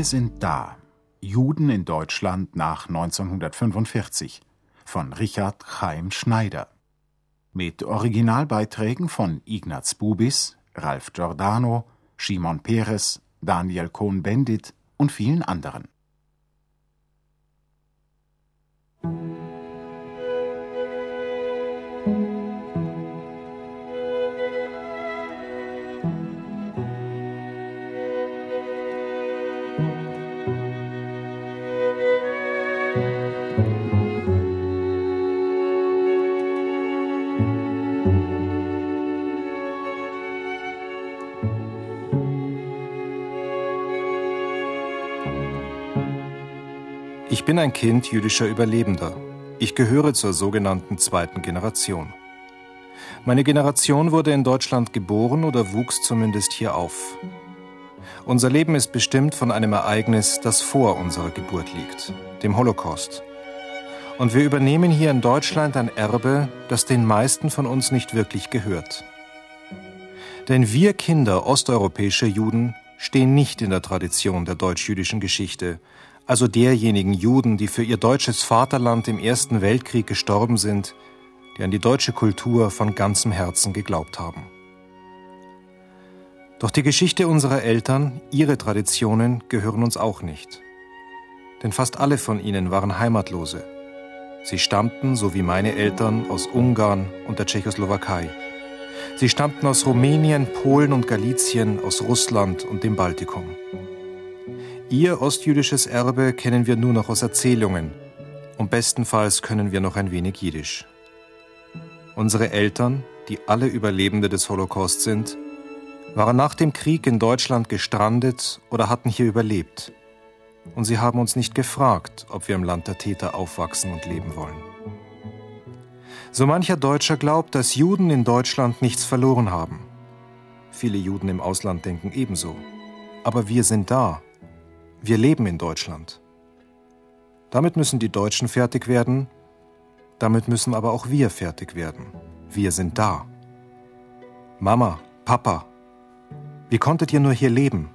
Wir sind da. Juden in Deutschland nach 1945 von Richard Chaim Schneider. Mit Originalbeiträgen von Ignaz Bubis, Ralf Giordano, Shimon Peres, Daniel Cohn-Bendit und vielen anderen. Ich bin ein Kind jüdischer Überlebender. Ich gehöre zur sogenannten zweiten Generation. Meine Generation wurde in Deutschland geboren oder wuchs zumindest hier auf. Unser Leben ist bestimmt von einem Ereignis, das vor unserer Geburt liegt, dem Holocaust. Und wir übernehmen hier in Deutschland ein Erbe, das den meisten von uns nicht wirklich gehört. Denn wir Kinder osteuropäischer Juden stehen nicht in der Tradition der deutsch-jüdischen Geschichte, also derjenigen Juden, die für ihr deutsches Vaterland im Ersten Weltkrieg gestorben sind, die an die deutsche Kultur von ganzem Herzen geglaubt haben. Doch die Geschichte unserer Eltern, ihre Traditionen gehören uns auch nicht. Denn fast alle von ihnen waren Heimatlose. Sie stammten, so wie meine Eltern, aus Ungarn und der Tschechoslowakei. Sie stammten aus Rumänien, Polen und Galizien, aus Russland und dem Baltikum. Ihr ostjüdisches Erbe kennen wir nur noch aus Erzählungen und bestenfalls können wir noch ein wenig Jiddisch. Unsere Eltern, die alle Überlebende des Holocaust sind, waren nach dem Krieg in Deutschland gestrandet oder hatten hier überlebt. Und sie haben uns nicht gefragt, ob wir im Land der Täter aufwachsen und leben wollen. So mancher Deutscher glaubt, dass Juden in Deutschland nichts verloren haben. Viele Juden im Ausland denken ebenso. Aber wir sind da wir leben in Deutschland. Damit müssen die Deutschen fertig werden, damit müssen aber auch wir fertig werden. Wir sind da. Mama, Papa, wie konntet ihr nur hier leben?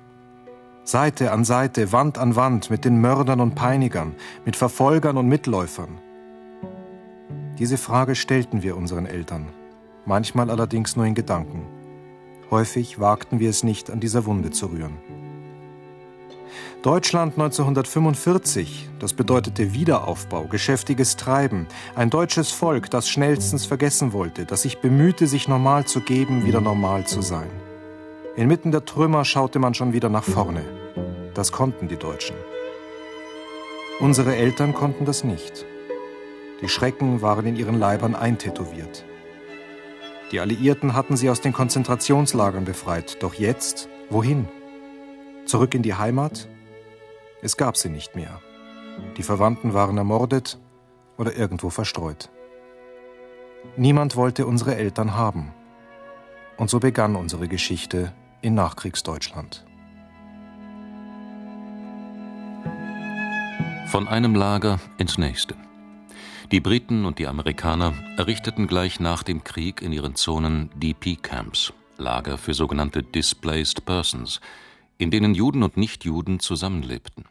Seite an Seite, Wand an Wand mit den Mördern und Peinigern, mit Verfolgern und Mitläufern. Diese Frage stellten wir unseren Eltern, manchmal allerdings nur in Gedanken. Häufig wagten wir es nicht, an dieser Wunde zu rühren. Deutschland 1945, das bedeutete Wiederaufbau, geschäftiges Treiben, ein deutsches Volk, das schnellstens vergessen wollte, das sich bemühte, sich normal zu geben, wieder normal zu sein. Inmitten der Trümmer schaute man schon wieder nach vorne. Das konnten die Deutschen. Unsere Eltern konnten das nicht. Die Schrecken waren in ihren Leibern eintätowiert. Die Alliierten hatten sie aus den Konzentrationslagern befreit. Doch jetzt, wohin? Zurück in die Heimat? Es gab sie nicht mehr. Die Verwandten waren ermordet oder irgendwo verstreut. Niemand wollte unsere Eltern haben. Und so begann unsere Geschichte in Nachkriegsdeutschland. Von einem Lager ins nächste. Die Briten und die Amerikaner errichteten gleich nach dem Krieg in ihren Zonen DP-Camps, Lager für sogenannte Displaced Persons, in denen Juden und Nichtjuden zusammenlebten.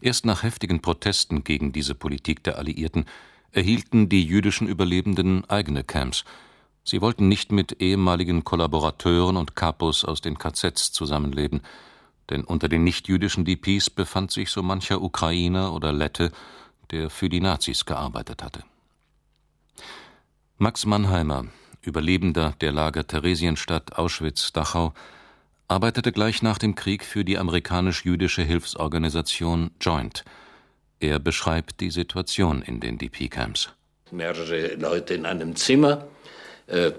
Erst nach heftigen Protesten gegen diese Politik der Alliierten erhielten die jüdischen Überlebenden eigene Camps. Sie wollten nicht mit ehemaligen Kollaborateuren und Kapos aus den KZs zusammenleben, denn unter den nichtjüdischen DPs befand sich so mancher Ukrainer oder Lette, der für die Nazis gearbeitet hatte. Max Mannheimer, Überlebender der Lager Theresienstadt, Auschwitz, Dachau, arbeitete gleich nach dem Krieg für die amerikanisch-jüdische Hilfsorganisation Joint. Er beschreibt die Situation in den DP-Camps. Mehrere Leute in einem Zimmer, äh,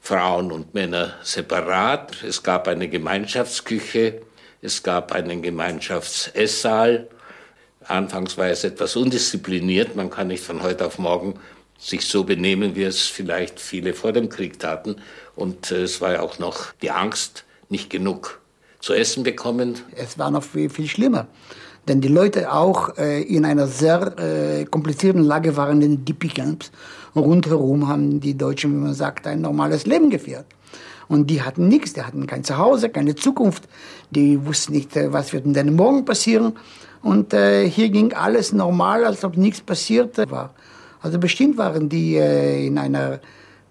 Frauen und Männer separat. Es gab eine Gemeinschaftsküche, es gab einen Gemeinschaftsesssaal. Anfangs war es etwas undiszipliniert. Man kann nicht von heute auf morgen sich so benehmen, wie es vielleicht viele vor dem Krieg taten. Und äh, es war ja auch noch die Angst, nicht genug zu essen bekommen. Es war noch viel, viel schlimmer. Denn die Leute auch äh, in einer sehr äh, komplizierten Lage waren in DP-Camps. Rundherum haben die Deutschen, wie man sagt, ein normales Leben geführt. Und die hatten nichts, die hatten kein Zuhause, keine Zukunft. Die wussten nicht, äh, was wird denn morgen passieren. Und äh, hier ging alles normal, als ob nichts passiert war. Also bestimmt waren die äh, in einer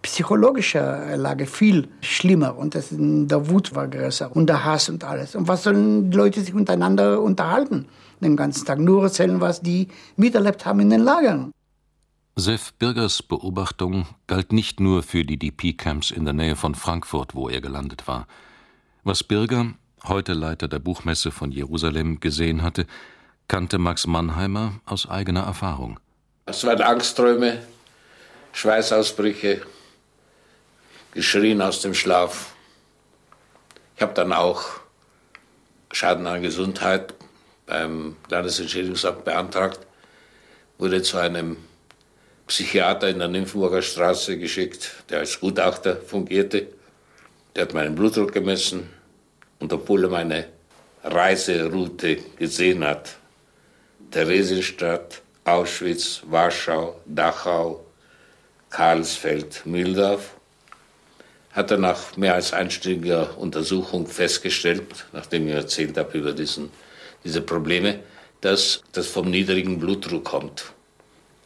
psychologischen Lage viel schlimmer und das, der Wut war größer und der Hass und alles. Und was sollen die Leute sich untereinander unterhalten? Den ganzen Tag nur erzählen, was die miterlebt haben in den Lagern. Sef Birgers Beobachtung galt nicht nur für die DP-Camps in der Nähe von Frankfurt, wo er gelandet war. Was Birger, heute Leiter der Buchmesse von Jerusalem, gesehen hatte, kannte Max Mannheimer aus eigener Erfahrung. Es waren Angstträume, Schweißausbrüche, geschrien aus dem Schlaf. Ich habe dann auch Schaden an Gesundheit beim Landesentschädigungsamt beantragt, wurde zu einem Psychiater in der Nymphenburger Straße geschickt, der als Gutachter fungierte. Der hat meinen Blutdruck gemessen und obwohl er meine Reiseroute gesehen hat, Theresienstadt, Auschwitz, Warschau, Dachau, Karlsfeld, Mühldorf, hat er nach mehr als einstündiger Untersuchung festgestellt, nachdem ich erzählt habe über diesen, diese Probleme, dass das vom niedrigen Blutdruck kommt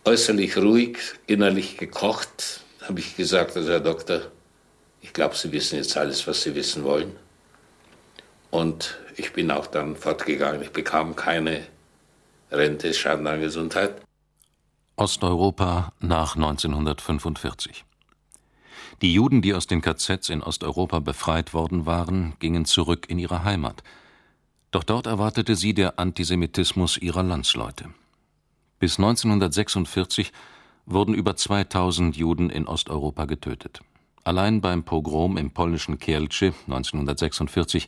äußerlich ruhig, innerlich gekocht, habe ich gesagt, also Herr Doktor, ich glaube, Sie wissen jetzt alles, was Sie wissen wollen. Und ich bin auch dann fortgegangen. Ich bekam keine Rente, Schaden an Gesundheit. Osteuropa nach 1945. Die Juden, die aus den KZs in Osteuropa befreit worden waren, gingen zurück in ihre Heimat. Doch dort erwartete sie der Antisemitismus ihrer Landsleute. Bis 1946 wurden über 2000 Juden in Osteuropa getötet. Allein beim Pogrom im polnischen Kielce 1946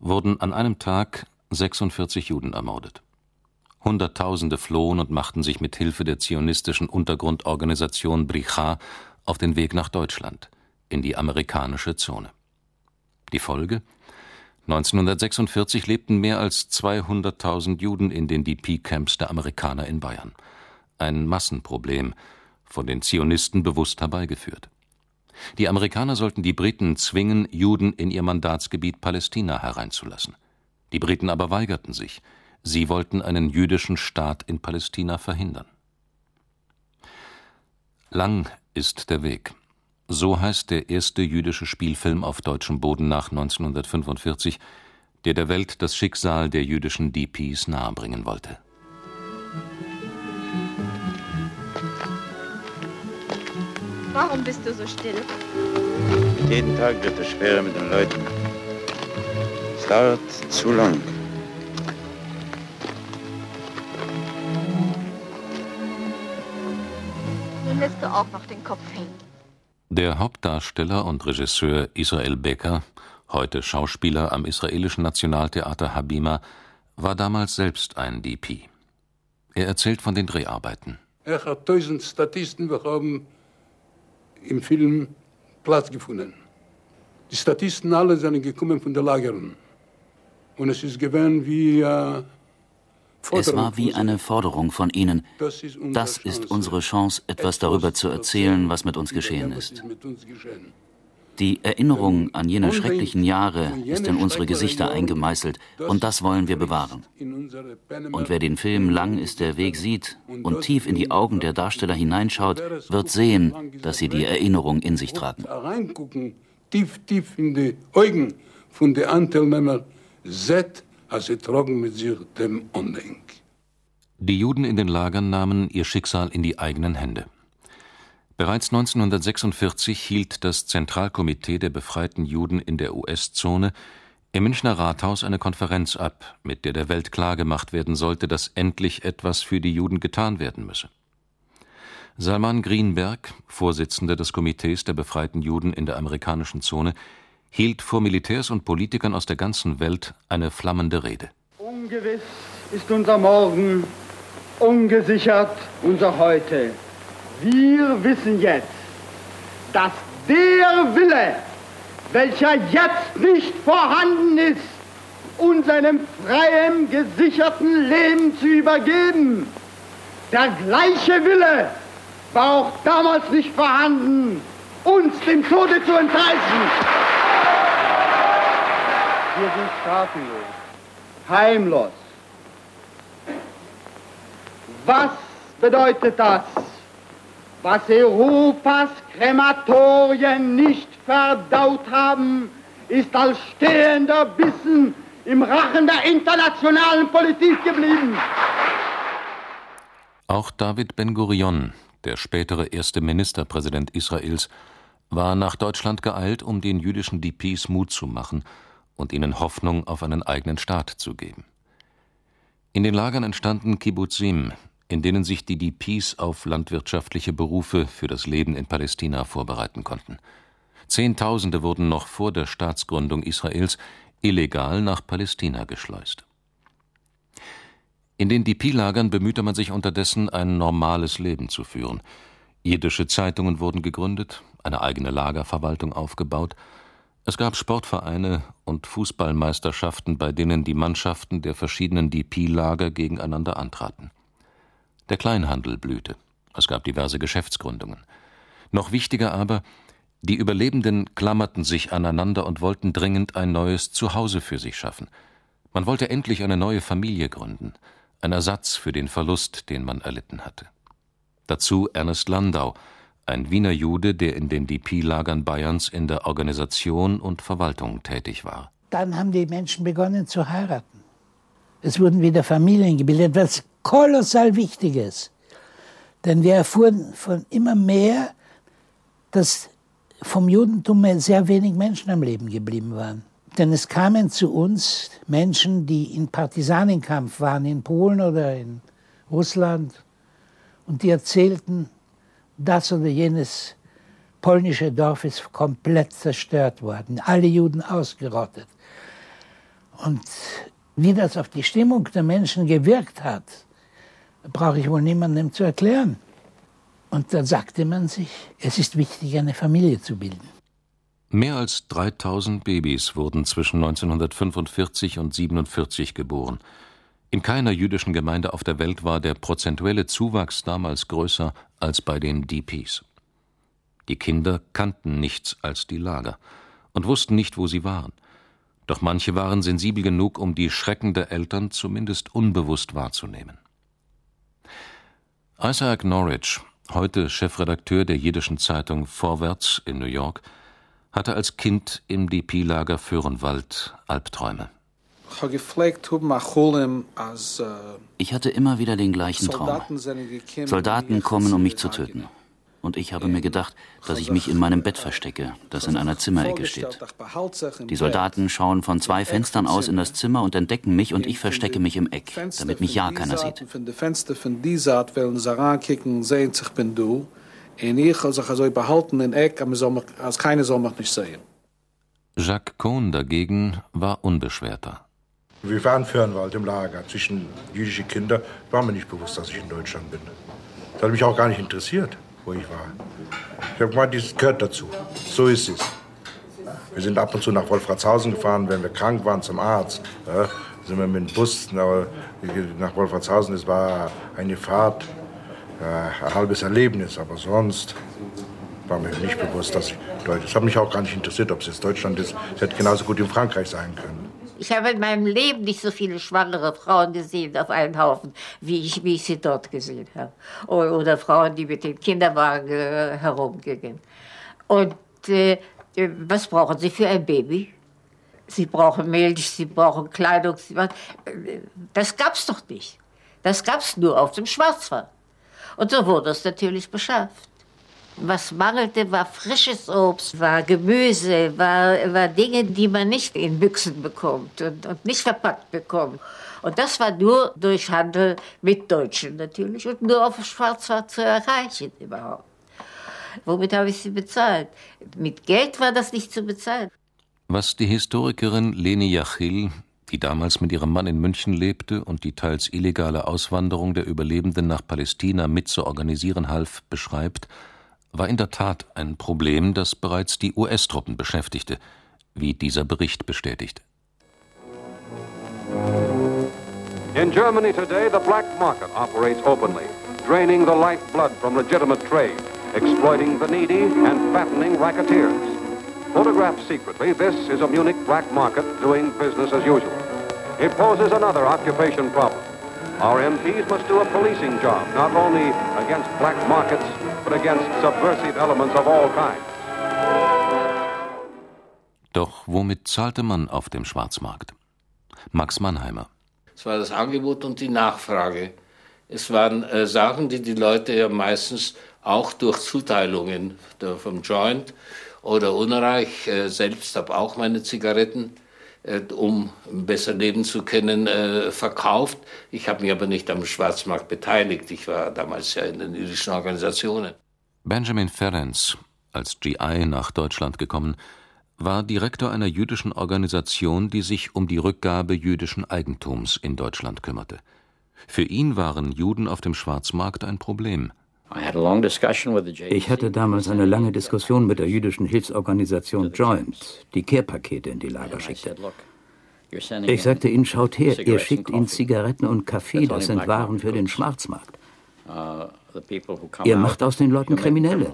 wurden an einem Tag 46 Juden ermordet. Hunderttausende flohen und machten sich mit Hilfe der zionistischen Untergrundorganisation Bricha auf den Weg nach Deutschland, in die amerikanische Zone. Die Folge? 1946 lebten mehr als 200.000 Juden in den DP-Camps der Amerikaner in Bayern. Ein Massenproblem, von den Zionisten bewusst herbeigeführt. Die Amerikaner sollten die Briten zwingen, Juden in ihr Mandatsgebiet Palästina hereinzulassen. Die Briten aber weigerten sich. Sie wollten einen jüdischen Staat in Palästina verhindern. Lang ist der Weg. So heißt der erste jüdische Spielfilm auf deutschem Boden nach 1945, der der Welt das Schicksal der jüdischen DPs nahebringen wollte. Warum bist du so still? Jeden Tag wird es schwerer mit den Leuten. Es dauert zu lang. Lässt du auch noch den Kopf hängen. Der Hauptdarsteller und Regisseur Israel Becker, heute Schauspieler am israelischen Nationaltheater Habima, war damals selbst ein DP. Er erzählt von den Dreharbeiten. Er hat tausend Statisten, wir haben im Film Platz gefunden. Die Statisten alle sind gekommen von den Lagern. Und es ist gewesen wie äh, es war wie eine Forderung von ihnen. Das ist unsere Chance, etwas darüber zu erzählen, was mit uns geschehen ist. Die Erinnerung an jene schrecklichen Jahre ist in unsere Gesichter eingemeißelt und das wollen wir bewahren. Und wer den Film Lang ist der Weg sieht und tief in die Augen der Darsteller hineinschaut, wird sehen, dass sie die Erinnerung in sich tragen. Tief, tief in die Augen von den Anteilnehmern, seht, als sie trocken mit sich dem Undenk. Die Juden in den Lagern nahmen ihr Schicksal in die eigenen Hände. Bereits 1946 hielt das Zentralkomitee der befreiten Juden in der US-Zone im Münchner Rathaus eine Konferenz ab, mit der der Welt klargemacht werden sollte, dass endlich etwas für die Juden getan werden müsse. Salman Greenberg, Vorsitzender des Komitees der befreiten Juden in der amerikanischen Zone, hielt vor Militärs und Politikern aus der ganzen Welt eine flammende Rede. Ungewiss ist unser Morgen, ungesichert unser Heute. Wir wissen jetzt, dass der Wille, welcher jetzt nicht vorhanden ist, uns einem freien, gesicherten Leben zu übergeben, der gleiche Wille war auch damals nicht vorhanden, uns dem Tode zu entreißen. Wir sind straflos, heimlos. Was bedeutet das? Was Europas Krematorien nicht verdaut haben, ist als stehender Bissen im Rachen der internationalen Politik geblieben. Auch David Ben-Gurion, der spätere erste Ministerpräsident Israels, war nach Deutschland geeilt, um den jüdischen DPs Mut zu machen und ihnen Hoffnung auf einen eigenen Staat zu geben. In den Lagern entstanden Kibbutzim, in denen sich die DPs auf landwirtschaftliche Berufe für das Leben in Palästina vorbereiten konnten. Zehntausende wurden noch vor der Staatsgründung Israels illegal nach Palästina geschleust. In den DP-Lagern bemühte man sich unterdessen, ein normales Leben zu führen. Jiddische Zeitungen wurden gegründet, eine eigene Lagerverwaltung aufgebaut. Es gab Sportvereine und Fußballmeisterschaften, bei denen die Mannschaften der verschiedenen DP-Lager gegeneinander antraten. Der Kleinhandel blühte. Es gab diverse Geschäftsgründungen. Noch wichtiger aber, die Überlebenden klammerten sich aneinander und wollten dringend ein neues Zuhause für sich schaffen. Man wollte endlich eine neue Familie gründen, ein Ersatz für den Verlust, den man erlitten hatte. Dazu Ernest Landau, ein Wiener Jude, der in den DP-Lagern Bayerns in der Organisation und Verwaltung tätig war. Dann haben die Menschen begonnen zu heiraten. Es wurden wieder Familien gebildet, was kolossal wichtig ist. Denn wir erfuhren von immer mehr, dass vom Judentum sehr wenig Menschen am Leben geblieben waren. Denn es kamen zu uns Menschen, die in Partisanenkampf waren, in Polen oder in Russland, und die erzählten, das oder jenes polnische Dorf ist komplett zerstört worden, alle Juden ausgerottet. Und wie das auf die Stimmung der Menschen gewirkt hat, brauche ich wohl niemandem zu erklären. Und dann sagte man sich, es ist wichtig, eine Familie zu bilden. Mehr als 3000 Babys wurden zwischen 1945 und 1947 geboren. In keiner jüdischen Gemeinde auf der Welt war der prozentuelle Zuwachs damals größer als bei den DPs. Die Kinder kannten nichts als die Lager und wussten nicht, wo sie waren. Doch manche waren sensibel genug, um die Schrecken der Eltern zumindest unbewusst wahrzunehmen. Isaac Norwich heute Chefredakteur der jiddischen Zeitung Vorwärts in New York, hatte als Kind im DP-Lager Föhrenwald Albträume. Ich hatte immer wieder den gleichen Traum. Soldaten kommen, um mich zu töten und ich habe mir gedacht, dass ich mich in meinem Bett verstecke, das in einer Zimmerecke steht. Die Soldaten schauen von zwei Fenstern aus in das Zimmer und entdecken mich und ich verstecke mich im Eck, damit mich ja keiner sieht. Also. Jacques Cohn dagegen war unbeschwerter. Wir waren Fernwald im Lager zwischen jüdischen Kindern. War mir nicht bewusst, dass ich in Deutschland bin. Das hat mich auch gar nicht interessiert wo ich war. Ich habe gemeint, das gehört dazu. So ist es. Wir sind ab und zu nach Wolfratshausen gefahren, wenn wir krank waren zum Arzt. Ja, sind wir mit dem Bus nach Wolfratshausen. Es war eine Fahrt, ein halbes Erlebnis, aber sonst war mir nicht bewusst, dass ich Deutsch. Es hat mich auch gar nicht interessiert, ob es jetzt Deutschland ist. Es hätte genauso gut in Frankreich sein können. Ich habe in meinem Leben nicht so viele schwangere Frauen gesehen auf einen Haufen, wie ich, wie ich sie dort gesehen habe. Oder, Frauen, die mit dem Kinderwagen äh, herumgingen. Und äh, was brauchen sie für ein Baby? Sie brauchen Milch, sie brauchen Kleidung. Sie, das gab's doch nicht. Das gab's nur auf dem Schwarzwald. Und so wurde es natürlich beschafft. Was mangelte, war frisches Obst, war Gemüse, war, war Dinge, die man nicht in Büchsen bekommt und, und nicht verpackt bekommt. Und das war nur durch Handel mit Deutschen natürlich und nur auf Schwarzwald zu erreichen überhaupt. Womit habe ich sie bezahlt? Mit Geld war das nicht zu bezahlen. Was die Historikerin Leni Yachil, die damals mit ihrem Mann in München lebte und die teils illegale Auswanderung der Überlebenden nach Palästina mit zu organisieren half, beschreibt, war in der Tat ein Problem, das bereits die US-Truppen beschäftigte, wie dieser Bericht bestätigt. In Germany today, the black market operates openly, draining the lifeblood from legitimate trade, exploiting the needy and fattening racketeers. Photographed secretly, this is a Munich black market doing business as usual. It poses another occupation problem. Our MPs must do a policing job, not only against black markets, but against subversive elements of all kinds. Doch womit zahlte man auf dem Schwarzmarkt? Max Mannheimer. Es war das Angebot und die Nachfrage. Es waren äh, Sachen, die die Leute ja meistens auch durch Zuteilungen der, vom Joint oder Unreich, äh, selbst habe auch meine Zigaretten, äh, um besser leben zu können, äh, verkauft. Ich habe mich aber nicht am Schwarzmarkt beteiligt. Ich war damals ja in den jüdischen Organisationen. Benjamin Ferenc, als GI nach Deutschland gekommen, war Direktor einer jüdischen Organisation, die sich um die Rückgabe jüdischen Eigentums in Deutschland kümmerte. Für ihn waren Juden auf dem Schwarzmarkt ein Problem. Ich hatte damals eine lange Diskussion mit der jüdischen Hilfsorganisation Joint, die Kehrpakete in die Lager schickte. Ich sagte ihnen, schaut her, ihr schickt ihnen Zigaretten und Kaffee, das sind Waren für den Schwarzmarkt. Uh, ihr macht aus den Leuten Kriminelle.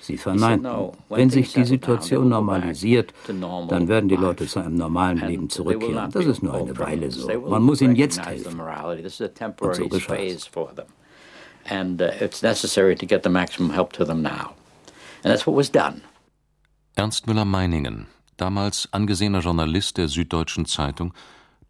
Sie verneinten. Wenn sich die Situation normalisiert, dann werden die Leute zu einem normalen Leben zurückkehren. Das ist nur eine Weile so. Man muss ihnen jetzt helfen. Und so geschah es. And uh, it's necessary to get the maximum help to them now. And that's what was done. Ernst Müller-Meiningen, damals angesehener Journalist der Süddeutschen Zeitung,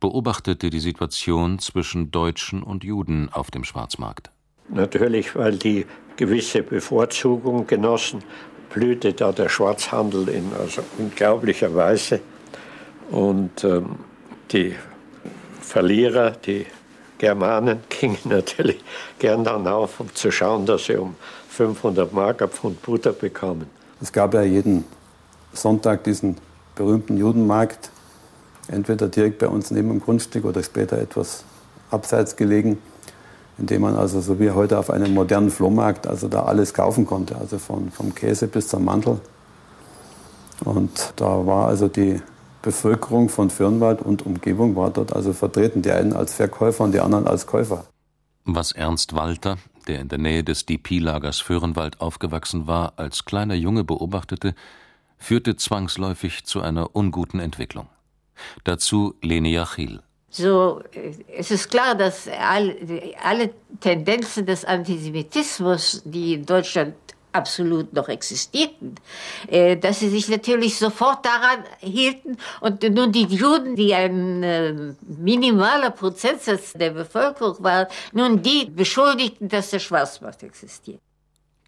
beobachtete die Situation zwischen Deutschen und Juden auf dem Schwarzmarkt. Natürlich, weil die gewisse Bevorzugung genossen, blühte da der Schwarzhandel in also unglaublicher Weise. Und ähm, die Verlierer, die Germanen, gingen natürlich gern dann auf, um zu schauen, dass sie um 500 Mark ab Pfund Butter bekamen. Es gab ja jeden Sonntag diesen berühmten Judenmarkt, entweder direkt bei uns neben dem Grundstück oder später etwas abseits gelegen indem man also so wie heute auf einem modernen Flohmarkt also da alles kaufen konnte, also von, vom Käse bis zum Mantel. Und da war also die Bevölkerung von Fürnwald und Umgebung war dort also vertreten, die einen als Verkäufer und die anderen als Käufer. Was Ernst Walter, der in der Nähe des DP-Lagers Föhrenwald aufgewachsen war, als kleiner Junge beobachtete, führte zwangsläufig zu einer unguten Entwicklung. Dazu Lene Jachil. So, es ist klar, dass all, alle Tendenzen des Antisemitismus, die in Deutschland absolut noch existierten, äh, dass sie sich natürlich sofort daran hielten und nun die Juden, die ein äh, minimaler Prozentsatz der Bevölkerung waren, nun die beschuldigten, dass der Schwarzmarkt existiert.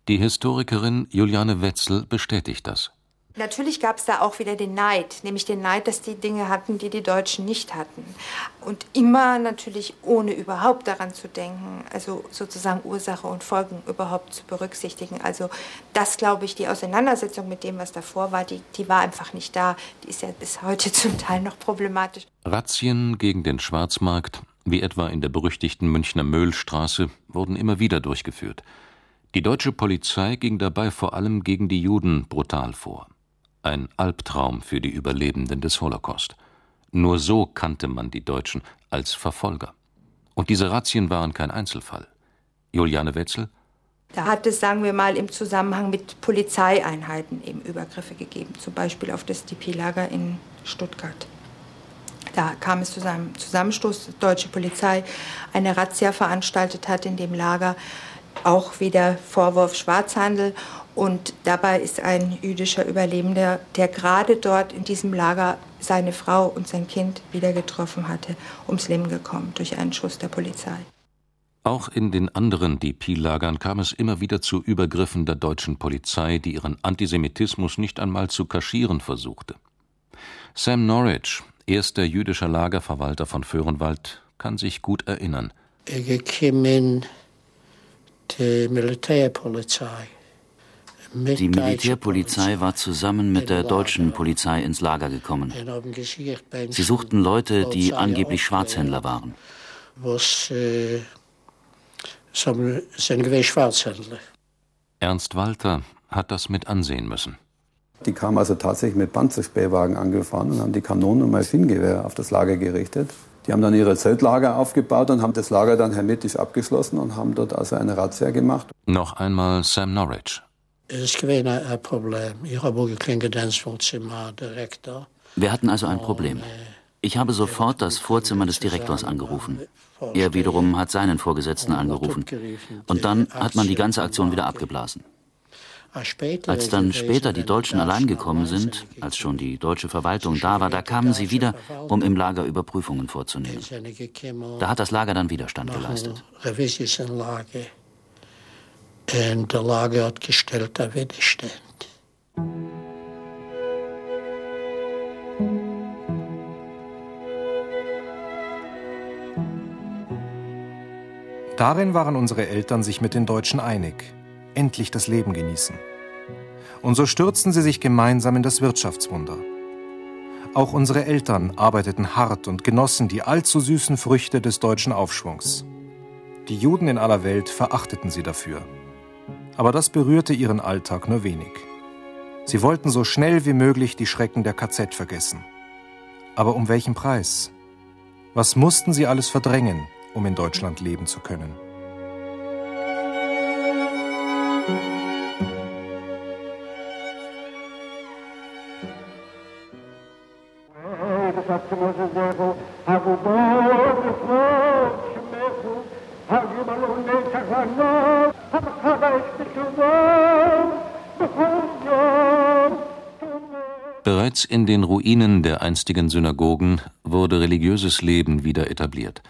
Die Historikerin Juliane Wetzel bestätigt das. Natürlich gab es da auch wieder den Neid, nämlich den Neid, dass die Dinge hatten, die die Deutschen nicht hatten. Und immer natürlich ohne überhaupt daran zu denken, also sozusagen Ursache und Folgen überhaupt zu berücksichtigen. Also das, glaube ich, die Auseinandersetzung mit dem, was davor war, die, die war einfach nicht da. Die ist ja bis heute zum Teil noch problematisch. Razzien gegen den Schwarzmarkt, wie etwa in der berüchtigten Münchner Möhlstraße, wurden immer wieder durchgeführt. Die deutsche Polizei ging dabei vor allem gegen die Juden brutal vor ein Albtraum für die Überlebenden des Holocaust. Nur so kannte man die Deutschen als Verfolger. Und diese Razzien waren kein Einzelfall. Juliane Wetzel da hat es, sagen wir mal, im Zusammenhang mit Polizeieinheiten eben Übergriffe gegeben, zum Beispiel auf das DP-Lager in Stuttgart. Da kam es zu einem Zusammenstoß, die deutsche Polizei eine Razzia veranstaltet hat in dem Lager, auch wieder Vorwurf Schwarzhandel und dabei ist ein jüdischer Überlebender, der gerade dort in diesem Lager seine Frau und sein Kind wieder getroffen hatte, ums Leben gekommen durch einen Schuss der Polizei. Auch in den anderen DP-Lagern kam es immer wieder zu Übergriffen der deutschen Polizei, die ihren Antisemitismus nicht einmal zu kaschieren versuchte. Sam Norwich, erster jüdischer Lagerverwalter von Föhrenwald, kann sich gut erinnern. Ich kam in die Militärpolizei die Militärpolizei war zusammen mit der deutschen Polizei ins Lager gekommen. Sie suchten Leute, die angeblich Schwarzhändler waren. Äh, Ernst Walter hat das mit ansehen müssen. Die kamen also tatsächlich mit Panzerspähwagen angefahren und haben die Kanonen und Maschinengewehre auf das Lager gerichtet. Die haben dann ihre Zeltlager aufgebaut und haben das Lager dann hermetisch abgeschlossen und haben dort also eine Razzia gemacht. Noch einmal Sam Norwich. Es gewesen ein Problem. Ich habe kein Gedächtnisvorzimmer, Direktor. Wir hatten also ein Problem. Ich habe sofort das Vorzimmer des Direktors angerufen. Er wiederum hat seinen Vorgesetzten angerufen. Und dann hat man die ganze Aktion wieder abgeblasen. Als dann später die Deutschen allein gekommen sind, als schon die deutsche Verwaltung da war, da kamen sie wieder, um im Lager Überprüfungen vorzunehmen. Da hat das Lager dann Widerstand geleistet. Und der Lager hat gestellt der Widerstand. Darin waren unsere Eltern sich mit den Deutschen einig. Endlich das Leben genießen. Und so stürzten sie sich gemeinsam in das Wirtschaftswunder. Auch unsere Eltern arbeiteten hart und genossen die allzu süßen Früchte des deutschen Aufschwungs. Die Juden in aller Welt verachteten sie dafür aber das berührte ihren Alltag nur wenig. Sie wollten so schnell wie möglich die Schrecken der KZ vergessen. Aber um welchen Preis? Was mussten sie alles verdrängen, um in Deutschland leben zu können? Bereits in den Ruinen der einstigen Synagogen wurde religiöses Leben wieder etabliert.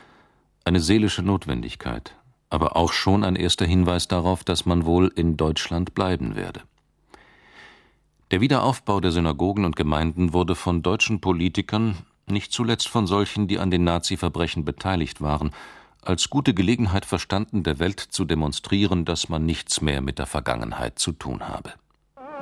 Eine seelische Notwendigkeit, aber auch schon ein erster Hinweis darauf, dass man wohl in Deutschland bleiben werde. Der Wiederaufbau der Synagogen und Gemeinden wurde von deutschen Politikern, nicht zuletzt von solchen, die an den Nazi-Verbrechen beteiligt waren, als gute Gelegenheit verstanden, der Welt zu demonstrieren, dass man nichts mehr mit der Vergangenheit zu tun habe.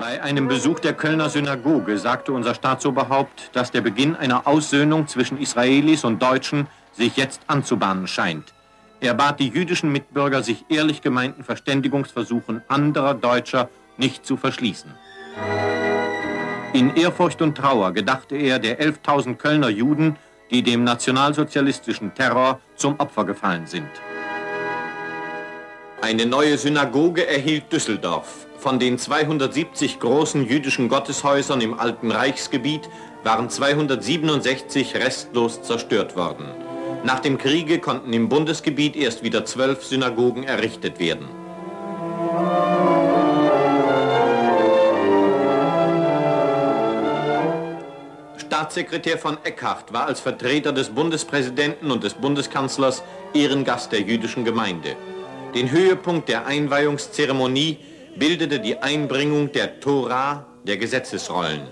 Bei einem Besuch der Kölner Synagoge sagte unser Staatsoberhaupt, dass der Beginn einer Aussöhnung zwischen Israelis und Deutschen sich jetzt anzubahnen scheint. Er bat die jüdischen Mitbürger, sich ehrlich gemeinten Verständigungsversuchen anderer Deutscher nicht zu verschließen. In Ehrfurcht und Trauer gedachte er der 11.000 Kölner Juden, die dem nationalsozialistischen Terror zum Opfer gefallen sind. Eine neue Synagoge erhielt Düsseldorf. Von den 270 großen jüdischen Gotteshäusern im alten Reichsgebiet waren 267 restlos zerstört worden. Nach dem Kriege konnten im Bundesgebiet erst wieder zwölf Synagogen errichtet werden. Staatssekretär von Eckhardt war als Vertreter des Bundespräsidenten und des Bundeskanzlers Ehrengast der jüdischen Gemeinde. Den Höhepunkt der Einweihungszeremonie bildete die Einbringung der Tora, der Gesetzesrollen.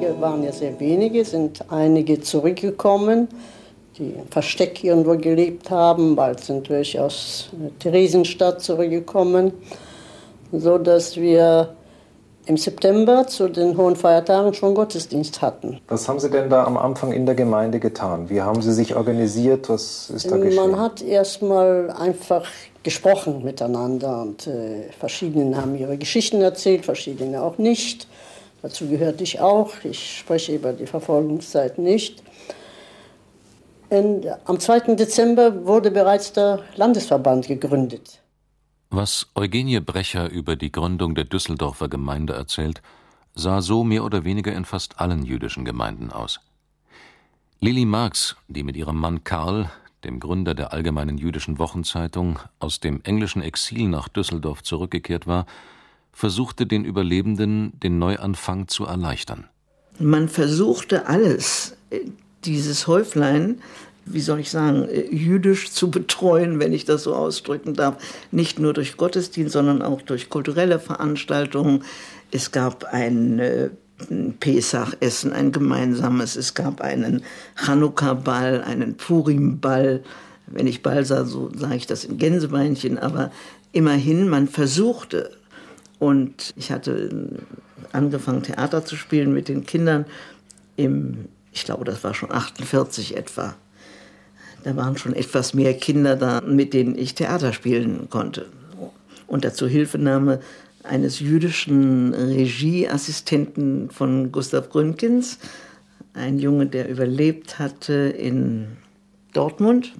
Hier waren ja sehr wenige, sind einige zurückgekommen die im Versteck irgendwo gelebt haben. Bald sind durchaus Theresienstadt zurückgekommen, so dass wir im September zu den hohen Feiertagen schon Gottesdienst hatten. Was haben Sie denn da am Anfang in der Gemeinde getan? Wie haben Sie sich organisiert? Was ist da geschehen? Man hat erstmal einfach gesprochen miteinander und äh, verschiedene haben ihre Geschichten erzählt, verschiedene auch nicht. Dazu gehörte ich auch. Ich spreche über die Verfolgungszeit nicht. Und am 2. Dezember wurde bereits der Landesverband gegründet. Was Eugenie Brecher über die Gründung der Düsseldorfer Gemeinde erzählt, sah so mehr oder weniger in fast allen jüdischen Gemeinden aus. Lili Marx, die mit ihrem Mann Karl, dem Gründer der Allgemeinen Jüdischen Wochenzeitung, aus dem englischen Exil nach Düsseldorf zurückgekehrt war, versuchte den Überlebenden den Neuanfang zu erleichtern. Man versuchte alles, dieses Häuflein, wie soll ich sagen, äh, jüdisch zu betreuen, wenn ich das so ausdrücken darf. Nicht nur durch Gottesdienst, sondern auch durch kulturelle Veranstaltungen. Es gab ein äh, Pesach-Essen, ein gemeinsames. Es gab einen Chanukka-Ball, einen Purim-Ball. Wenn ich Ball sah, so sage ich das in Gänsebeinchen. Aber immerhin, man versuchte. Und ich hatte angefangen, Theater zu spielen mit den Kindern im ich glaube, das war schon 48 etwa. Da waren schon etwas mehr Kinder da, mit denen ich Theater spielen konnte. Unter Zuhilfenahme eines jüdischen Regieassistenten von Gustav Gründgens, ein Junge, der überlebt hatte in Dortmund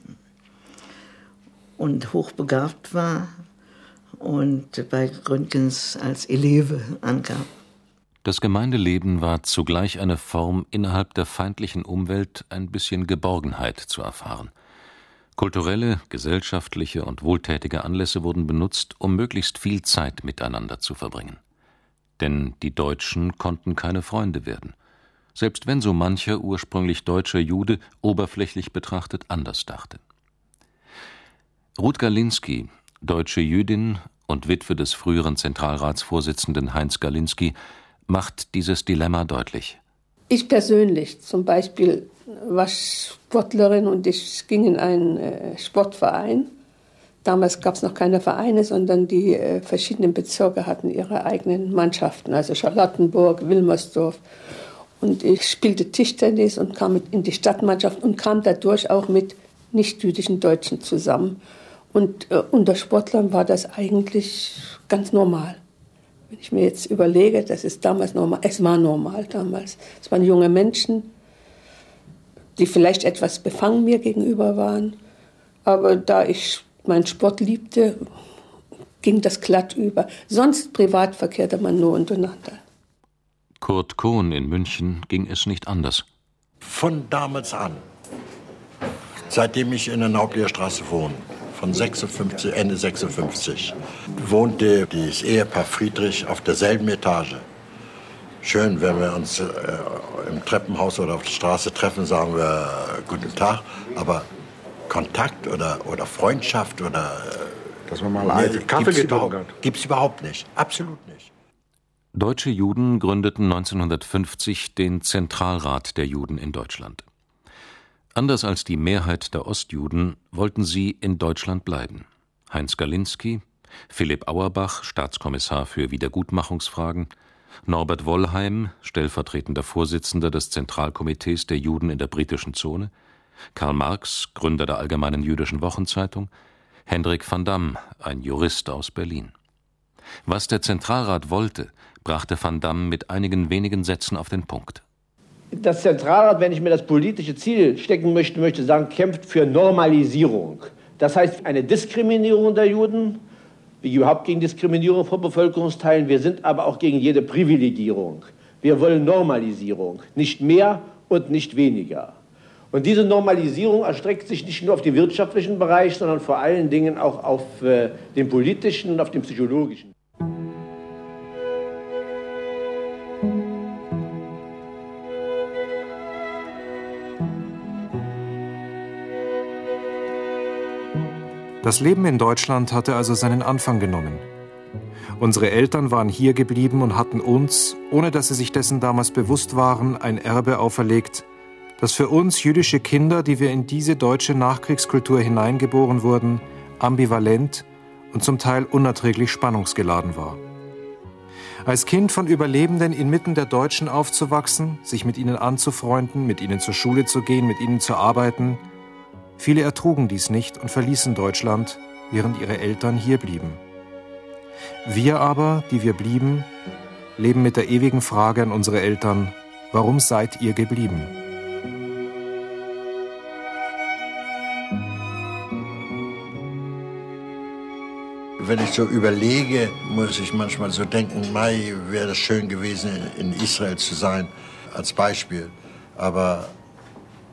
und hochbegabt war und bei Gründgens als Eleve ankam. Das Gemeindeleben war zugleich eine Form, innerhalb der feindlichen Umwelt ein bisschen Geborgenheit zu erfahren. Kulturelle, gesellschaftliche und wohltätige Anlässe wurden benutzt, um möglichst viel Zeit miteinander zu verbringen. Denn die Deutschen konnten keine Freunde werden, selbst wenn so mancher ursprünglich deutscher Jude oberflächlich betrachtet anders dachte. Ruth Galinski, deutsche Jüdin und Witwe des früheren Zentralratsvorsitzenden Heinz Galinski, macht dieses Dilemma deutlich. Ich persönlich zum Beispiel war Sportlerin und ich ging in einen äh, Sportverein. Damals gab es noch keine Vereine, sondern die äh, verschiedenen Bezirke hatten ihre eigenen Mannschaften, also Charlottenburg, Wilmersdorf. Und ich spielte Tischtennis und kam in die Stadtmannschaft und kam dadurch auch mit nicht-jüdischen Deutschen zusammen. Und äh, unter Sportlern war das eigentlich ganz normal. Wenn ich mir jetzt überlege, das ist damals normal, es war normal damals. Es waren junge Menschen, die vielleicht etwas befangen mir gegenüber waren. Aber da ich meinen Sport liebte, ging das glatt über. Sonst privat verkehrte man nur untereinander. Kurt Kohn in München ging es nicht anders. Von damals an, seitdem ich in der Nauplehrstraße wohne, von 56, Ende 56, wohnte das Ehepaar Friedrich auf derselben Etage. Schön, wenn wir uns äh, im Treppenhaus oder auf der Straße treffen, sagen wir äh, guten Tag, aber Kontakt oder, oder Freundschaft oder... Äh, Dass man mal einen Kaffee getrunken hat. Gibt es überhaupt nicht, absolut nicht. Deutsche Juden gründeten 1950 den Zentralrat der Juden in Deutschland. Anders als die Mehrheit der Ostjuden wollten sie in Deutschland bleiben. Heinz Galinski, Philipp Auerbach, Staatskommissar für Wiedergutmachungsfragen, Norbert Wollheim, stellvertretender Vorsitzender des Zentralkomitees der Juden in der britischen Zone, Karl Marx, Gründer der Allgemeinen Jüdischen Wochenzeitung, Hendrik van Damme, ein Jurist aus Berlin. Was der Zentralrat wollte, brachte van Damme mit einigen wenigen Sätzen auf den Punkt. Das Zentralrat, wenn ich mir das politische Ziel stecken möchte, möchte sagen, kämpft für Normalisierung. Das heißt, eine Diskriminierung der Juden, wie überhaupt gegen Diskriminierung von Bevölkerungsteilen. Wir sind aber auch gegen jede Privilegierung. Wir wollen Normalisierung, nicht mehr und nicht weniger. Und diese Normalisierung erstreckt sich nicht nur auf den wirtschaftlichen Bereich, sondern vor allen Dingen auch auf äh, den politischen und auf den psychologischen. Das Leben in Deutschland hatte also seinen Anfang genommen. Unsere Eltern waren hier geblieben und hatten uns, ohne dass sie sich dessen damals bewusst waren, ein Erbe auferlegt, das für uns jüdische Kinder, die wir in diese deutsche Nachkriegskultur hineingeboren wurden, ambivalent und zum Teil unerträglich spannungsgeladen war. Als Kind von Überlebenden inmitten der Deutschen aufzuwachsen, sich mit ihnen anzufreunden, mit ihnen zur Schule zu gehen, mit ihnen zu arbeiten, Viele ertrugen dies nicht und verließen Deutschland, während ihre Eltern hier blieben. Wir aber, die wir blieben, leben mit der ewigen Frage an unsere Eltern, warum seid ihr geblieben? Wenn ich so überlege, muss ich manchmal so denken, Mai, wäre es schön gewesen, in Israel zu sein, als Beispiel. Aber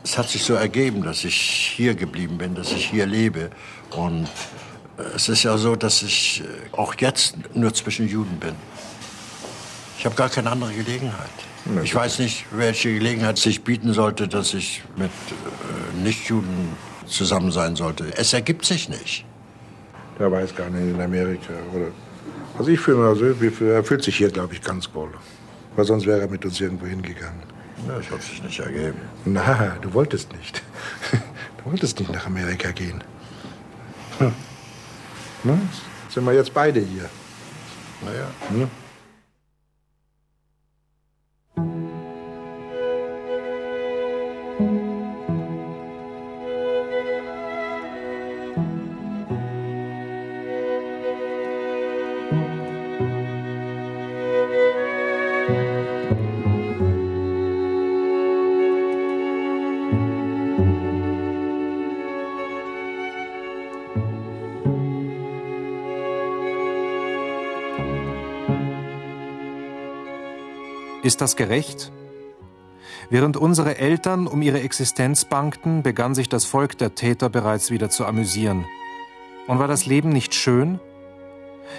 es hat sich so ergeben, dass ich hier geblieben bin, dass ich hier lebe. Und äh, es ist ja so, dass ich äh, auch jetzt nur zwischen Juden bin. Ich habe gar keine andere Gelegenheit. Ich weiß nicht, welche Gelegenheit sich bieten sollte, dass ich mit äh, Nichtjuden zusammen sein sollte. Es ergibt sich nicht. Der weiß gar nicht in Amerika. Oder also ich fühle also, er fühlt sich hier, glaube ich, ganz wohl. Weil sonst wäre er mit uns irgendwo hingegangen. Das hat sich nicht ergeben. Na, du wolltest nicht. Du wolltest nicht nach Amerika gehen. Hm. Na, sind wir jetzt beide hier. Naja. Hm? Ist das gerecht? Während unsere Eltern um ihre Existenz bangten, begann sich das Volk der Täter bereits wieder zu amüsieren. Und war das Leben nicht schön?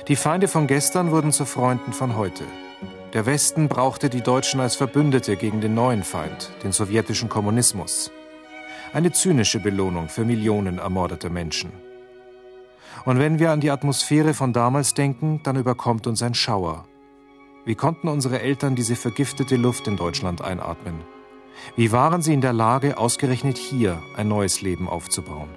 Die Feinde von gestern wurden zu Freunden von heute. Der Westen brauchte die Deutschen als Verbündete gegen den neuen Feind, den sowjetischen Kommunismus. Eine zynische Belohnung für Millionen ermordeter Menschen. Und wenn wir an die Atmosphäre von damals denken, dann überkommt uns ein Schauer. Wie konnten unsere Eltern diese vergiftete Luft in Deutschland einatmen? Wie waren sie in der Lage, ausgerechnet hier ein neues Leben aufzubauen?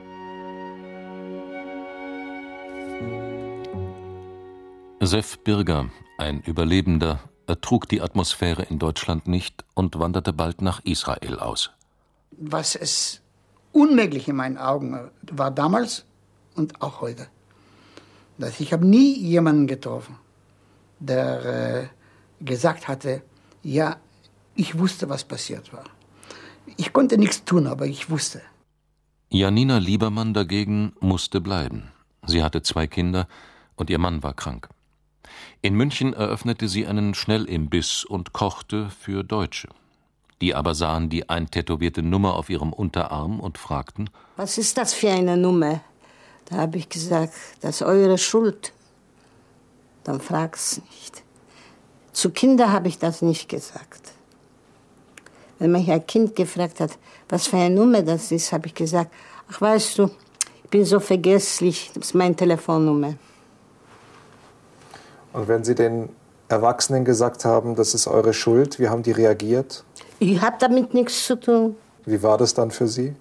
Sef Birger, ein Überlebender, ertrug die Atmosphäre in Deutschland nicht und wanderte bald nach Israel aus. Was es unmöglich in meinen Augen war damals und auch heute. Dass ich habe nie jemanden getroffen, der äh, gesagt hatte, ja, ich wusste, was passiert war. Ich konnte nichts tun, aber ich wusste. Janina Liebermann dagegen musste bleiben. Sie hatte zwei Kinder und ihr Mann war krank. In München eröffnete sie einen Schnellimbiss und kochte für Deutsche. Die aber sahen die eintätowierte Nummer auf ihrem Unterarm und fragten: Was ist das für eine Nummer? Da habe ich gesagt: Das ist eure Schuld. Dann frag's nicht. Zu Kindern habe ich das nicht gesagt. Wenn mich ein Kind gefragt hat, was für eine Nummer das ist, habe ich gesagt: Ach, weißt du, ich bin so vergesslich, das ist meine Telefonnummer. Und wenn Sie den Erwachsenen gesagt haben, das ist eure Schuld, wie haben die reagiert? Ich habe damit nichts zu tun. Wie war das dann für Sie?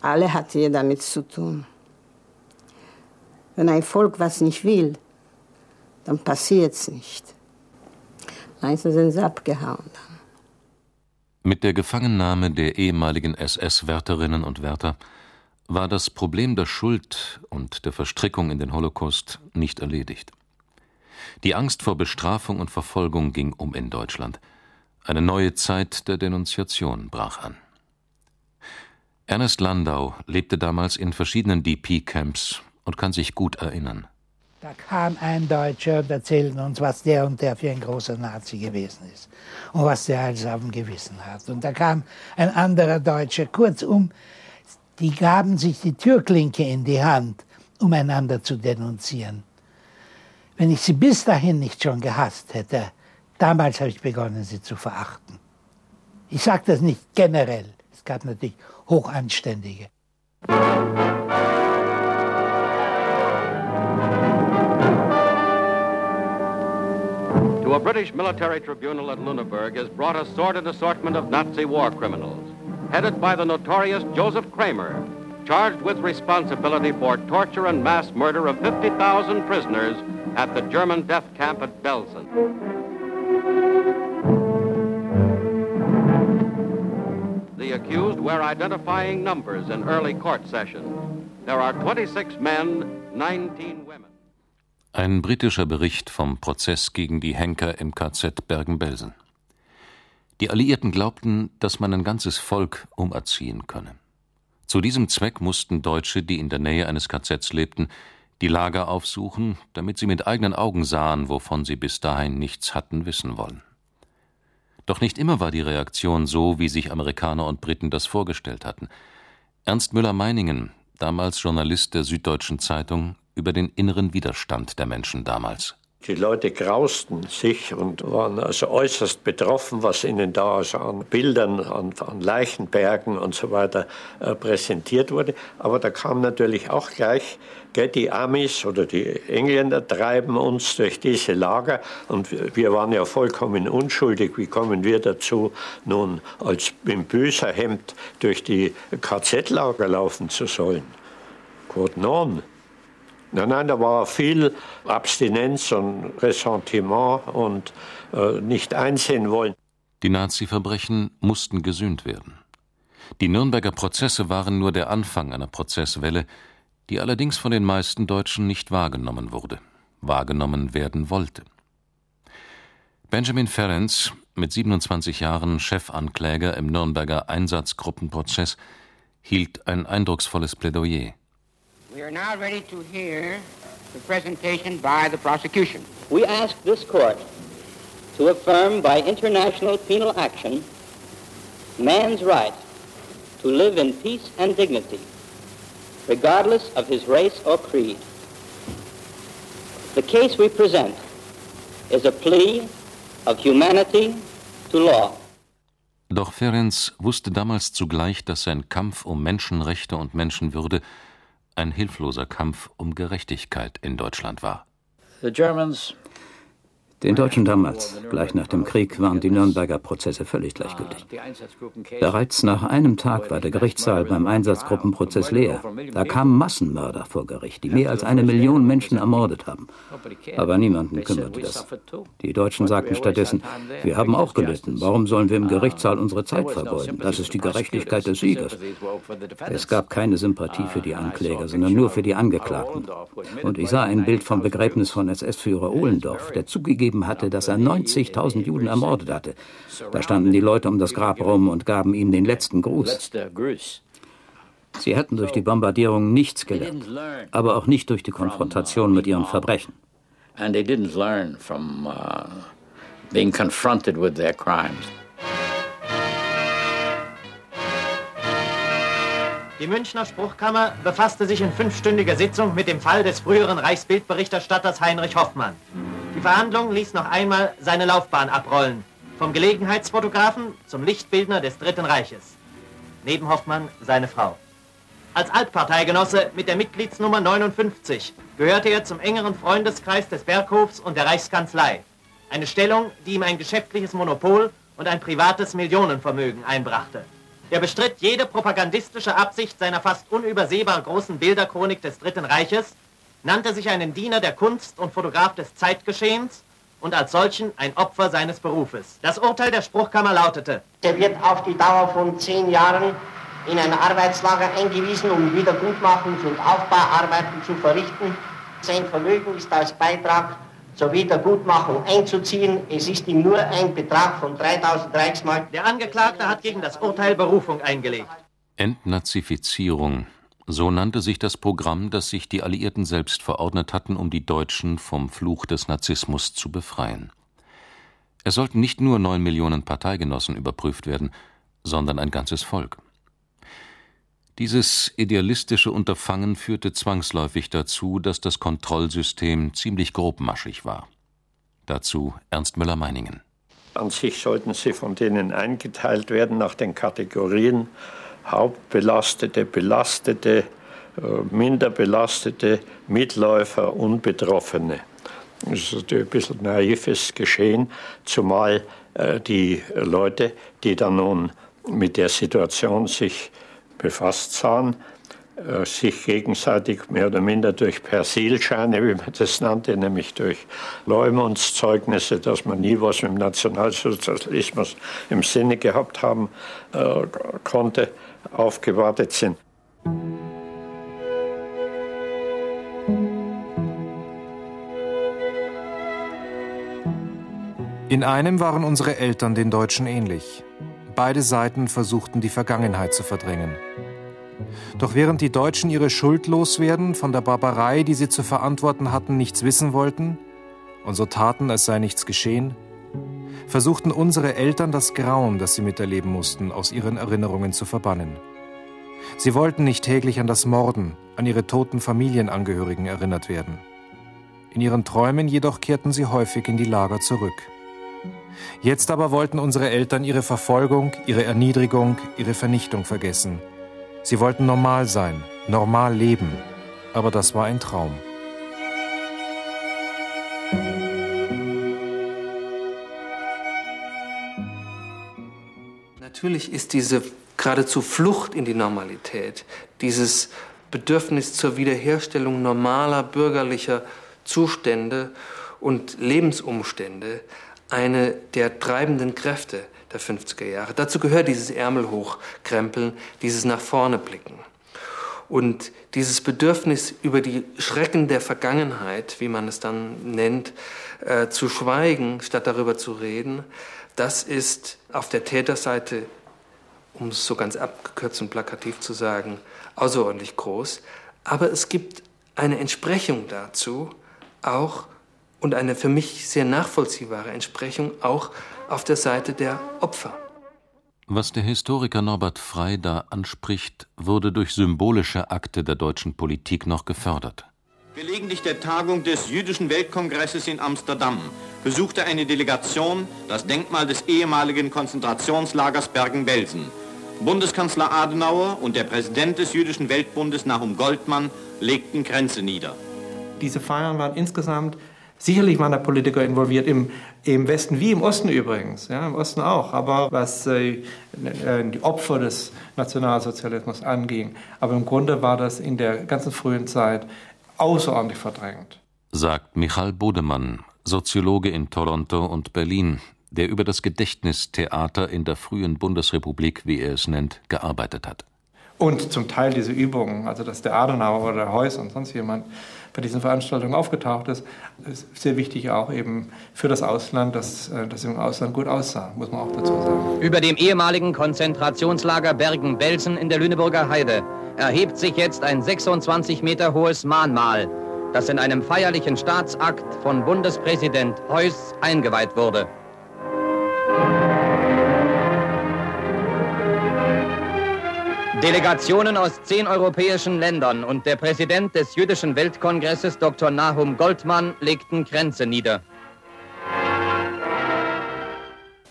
Alle hatten ja damit zu tun. Wenn ein Volk was nicht will, dann passiert es nicht. Meistens sind sie abgehauen. Mit der Gefangennahme der ehemaligen SS-Wärterinnen und Wärter war das Problem der Schuld und der Verstrickung in den Holocaust nicht erledigt. Die Angst vor Bestrafung und Verfolgung ging um in Deutschland. Eine neue Zeit der Denunziation brach an. Ernest Landau lebte damals in verschiedenen DP-Camps und kann sich gut erinnern. Da kam ein Deutscher und erzählte uns, was der und der für ein großer Nazi gewesen ist und was der alles auf dem Gewissen hat. Und da kam ein anderer Deutscher. Kurzum, die gaben sich die Türklinke in die Hand, um einander zu denunzieren. Wenn ich sie bis dahin nicht schon gehasst hätte, damals habe ich begonnen, sie zu verachten. Ich sage das nicht generell. Es gab natürlich Hochanständige. To a British military tribunal at Lüneburg is brought a sordid assortment of Nazi war criminals, headed by the notorious Joseph Kramer, charged with responsibility for torture and mass murder of 50,000 prisoners at the German death camp at Belsen. The accused wear identifying numbers in early court session. There are 26 men, 19 women. Ein britischer Bericht vom Prozess gegen die Henker im KZ Bergen-Belsen. Die Alliierten glaubten, dass man ein ganzes Volk umerziehen könne. Zu diesem Zweck mussten Deutsche, die in der Nähe eines KZs lebten, die Lager aufsuchen, damit sie mit eigenen Augen sahen, wovon sie bis dahin nichts hatten wissen wollen. Doch nicht immer war die Reaktion so, wie sich Amerikaner und Briten das vorgestellt hatten. Ernst Müller-Meiningen, damals Journalist der Süddeutschen Zeitung, über den inneren Widerstand der Menschen damals. Die Leute grausten sich und waren also äußerst betroffen, was ihnen da also an Bildern, an, an Leichenbergen und so weiter äh, präsentiert wurde. Aber da kam natürlich auch gleich, gell, die Amis oder die Engländer treiben uns durch diese Lager und wir, waren ja vollkommen unschuldig. Wie kommen wir dazu, nun als im Büßerhemd durch die KZ-Lager laufen zu sollen? Quod non. Nein, nein, da war viel Abstinenz und Ressentiment und äh, nicht einsehen wollen. Die Nazi-Verbrechen mussten gesühnt werden. Die Nürnberger Prozesse waren nur der Anfang einer Prozesswelle, die allerdings von den meisten Deutschen nicht wahrgenommen wurde, wahrgenommen werden wollte. Benjamin Ferenc, mit 27 Jahren Chefankläger im Nürnberger Einsatzgruppenprozess, hielt ein eindrucksvolles Plädoyer. We are now ready to hear the presentation by the prosecution. We ask this court to affirm by international penal action man's right to live in peace and dignity, regardless of his race or creed. The case we present is a plea of humanity to law. Doch Ferenc wusste damals zugleich, dass sein Kampf um Menschenrechte und Menschenwürde ein hilfloser Kampf um Gerechtigkeit in Deutschland war. The Germans den Deutschen damals, gleich nach dem Krieg, waren die Nürnberger Prozesse völlig gleichgültig. Bereits nach einem Tag war der Gerichtssaal beim Einsatzgruppenprozess leer. Da kamen Massenmörder vor Gericht, die mehr als eine Million Menschen ermordet haben. Aber niemanden kümmerte das. Die Deutschen sagten stattdessen, wir haben auch gelitten. Warum sollen wir im Gerichtssaal unsere Zeit vergeuden? Das ist die Gerechtigkeit des Siegers. Es gab keine Sympathie für die Ankläger, sondern nur für die Angeklagten. Und ich sah ein Bild vom Begräbnis von SS-Führer Ohlendorf, der zugegeben zugegeben hatte, dass er 90.000 Juden ermordet hatte. Da standen die Leute um das Grab rum und gaben ihm den letzten Gruß. Sie hätten durch die Bombardierung nichts gelernt, aber auch nicht durch die Konfrontation mit ihren Verbrechen. And they didn't learn from uh, being confronted with their crimes. Die Münchner Spruchkammer befasste sich in fünfstündiger Sitzung mit dem Fall des früheren Reichsbildberichterstatters Heinrich Hoffmann. Die Verhandlung ließ noch einmal seine Laufbahn abrollen. Vom Gelegenheitsfotografen zum Lichtbildner des Dritten Reiches. Neben Hoffmann seine Frau. Als Altparteigenosse mit der Mitgliedsnummer 59 gehörte er zum engeren Freundeskreis des Berghofs und der Reichskanzlei. Eine Stellung, die ihm ein geschäftliches Monopol und ein privates Millionenvermögen einbrachte. Er bestritt jede propagandistische Absicht seiner fast unübersehbar großen Bilderchronik des Dritten Reiches, nannte sich einen Diener der Kunst und Fotograf des Zeitgeschehens und als solchen ein Opfer seines Berufes. Das Urteil der Spruchkammer lautete, er wird auf die Dauer von zehn Jahren in ein Arbeitslager eingewiesen, um Wiedergutmachungs- und Aufbauarbeiten zu verrichten. Sein Vermögen ist als Beitrag zur Wiedergutmachung einzuziehen. Es ist ihm nur ein Betrag von 3000 Reichsmark. Der Angeklagte hat gegen das Urteil Berufung eingelegt. Entnazifizierung. So nannte sich das Programm, das sich die Alliierten selbst verordnet hatten, um die Deutschen vom Fluch des Narzissmus zu befreien. Es sollten nicht nur neun Millionen Parteigenossen überprüft werden, sondern ein ganzes Volk. Dieses idealistische Unterfangen führte zwangsläufig dazu, dass das Kontrollsystem ziemlich grobmaschig war. Dazu Ernst Müller-Meiningen. An sich sollten sie von denen eingeteilt werden nach den Kategorien Hauptbelastete, Belastete, äh, Minderbelastete, Mitläufer und Betroffene. Das ist natürlich ein bisschen naives Geschehen, zumal äh, die Leute, die dann nun mit der Situation sich befasst sahen, äh, sich gegenseitig mehr oder minder durch Persilscheine, wie man das nannte, nämlich durch Leumundszeugnisse, dass man nie was mit dem Nationalsozialismus im Sinne gehabt haben äh, konnte, aufgewartet sind. In einem waren unsere Eltern den Deutschen ähnlich. Beide Seiten versuchten die Vergangenheit zu verdrängen. Doch während die Deutschen ihre Schuld loswerden, von der Barbarei, die sie zu verantworten hatten, nichts wissen wollten und so taten, als sei nichts geschehen, versuchten unsere Eltern das Grauen, das sie miterleben mussten, aus ihren Erinnerungen zu verbannen. Sie wollten nicht täglich an das Morden, an ihre toten Familienangehörigen erinnert werden. In ihren Träumen jedoch kehrten sie häufig in die Lager zurück. Jetzt aber wollten unsere Eltern ihre Verfolgung, ihre Erniedrigung, ihre Vernichtung vergessen. Sie wollten normal sein, normal leben. Aber das war ein Traum. Natürlich ist diese geradezu Flucht in die Normalität, dieses Bedürfnis zur Wiederherstellung normaler bürgerlicher Zustände und Lebensumstände eine der treibenden Kräfte der 50er Jahre. Dazu gehört dieses Ärmel hochkrempeln, dieses nach vorne blicken. Und dieses Bedürfnis, über die Schrecken der Vergangenheit, wie man es dann nennt, äh, zu schweigen, statt darüber zu reden, das ist auf der Täterseite, um es so ganz abgekürzt und plakativ zu sagen, außerordentlich groß. Aber es gibt eine Entsprechung dazu auch und eine für mich sehr nachvollziehbare Entsprechung auch auf der Seite der Opfer. Was der Historiker Norbert Frey da anspricht, wurde durch symbolische Akte der deutschen Politik noch gefördert. Gelegentlich der Tagung des Jüdischen Weltkongresses in Amsterdam besuchte eine Delegation das Denkmal des ehemaligen Konzentrationslagers Bergen-Belsen. Bundeskanzler Adenauer und der Präsident des Jüdischen Weltbundes Nahum Goldmann legten Grenze nieder. Diese Feiern waren insgesamt Sicherlich waren da Politiker involviert, im, im Westen wie im Osten übrigens, ja, im Osten auch, aber was äh, die Opfer des Nationalsozialismus anging. Aber im Grunde war das in der ganzen frühen Zeit außerordentlich verdrängt. Sagt Michael Bodemann, Soziologe in Toronto und Berlin, der über das Gedächtnistheater in der frühen Bundesrepublik, wie er es nennt, gearbeitet hat. Und zum Teil diese Übungen, also dass der Adenauer oder der Heuss und sonst jemand bei diesen Veranstaltungen aufgetaucht ist, ist sehr wichtig auch eben für das Ausland, dass äh, das im Ausland gut aussah, muss man auch dazu sagen. Über dem ehemaligen Konzentrationslager Bergen-Belsen in der Lüneburger Heide erhebt sich jetzt ein 26 Meter hohes Mahnmal, das in einem feierlichen Staatsakt von Bundespräsident Heuss eingeweiht wurde. Delegationen aus zehn europäischen Ländern und der Präsident des Jüdischen Weltkongresses Dr. Nahum Goldmann legten Grenze nieder.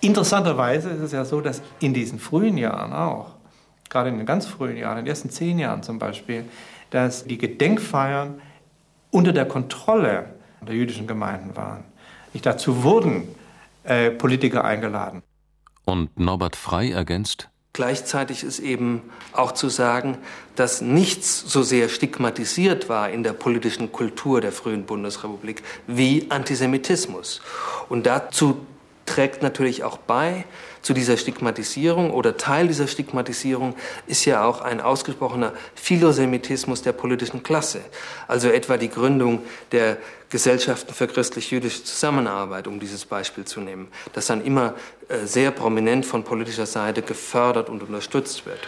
Interessanterweise ist es ja so, dass in diesen frühen Jahren auch, gerade in den ganz frühen Jahren, in den ersten zehn Jahren zum Beispiel, dass die Gedenkfeiern unter der Kontrolle der jüdischen Gemeinden waren. Nicht dazu wurden äh, Politiker eingeladen. Und Norbert Frey ergänzt, Gleichzeitig ist eben auch zu sagen, dass nichts so sehr stigmatisiert war in der politischen Kultur der frühen Bundesrepublik wie Antisemitismus. Und dazu trägt natürlich auch bei, zu dieser Stigmatisierung oder Teil dieser Stigmatisierung ist ja auch ein ausgesprochener Philosemitismus der politischen Klasse, also etwa die Gründung der Gesellschaften für christlich-jüdische Zusammenarbeit, um dieses Beispiel zu nehmen, das dann immer äh, sehr prominent von politischer Seite gefördert und unterstützt wird.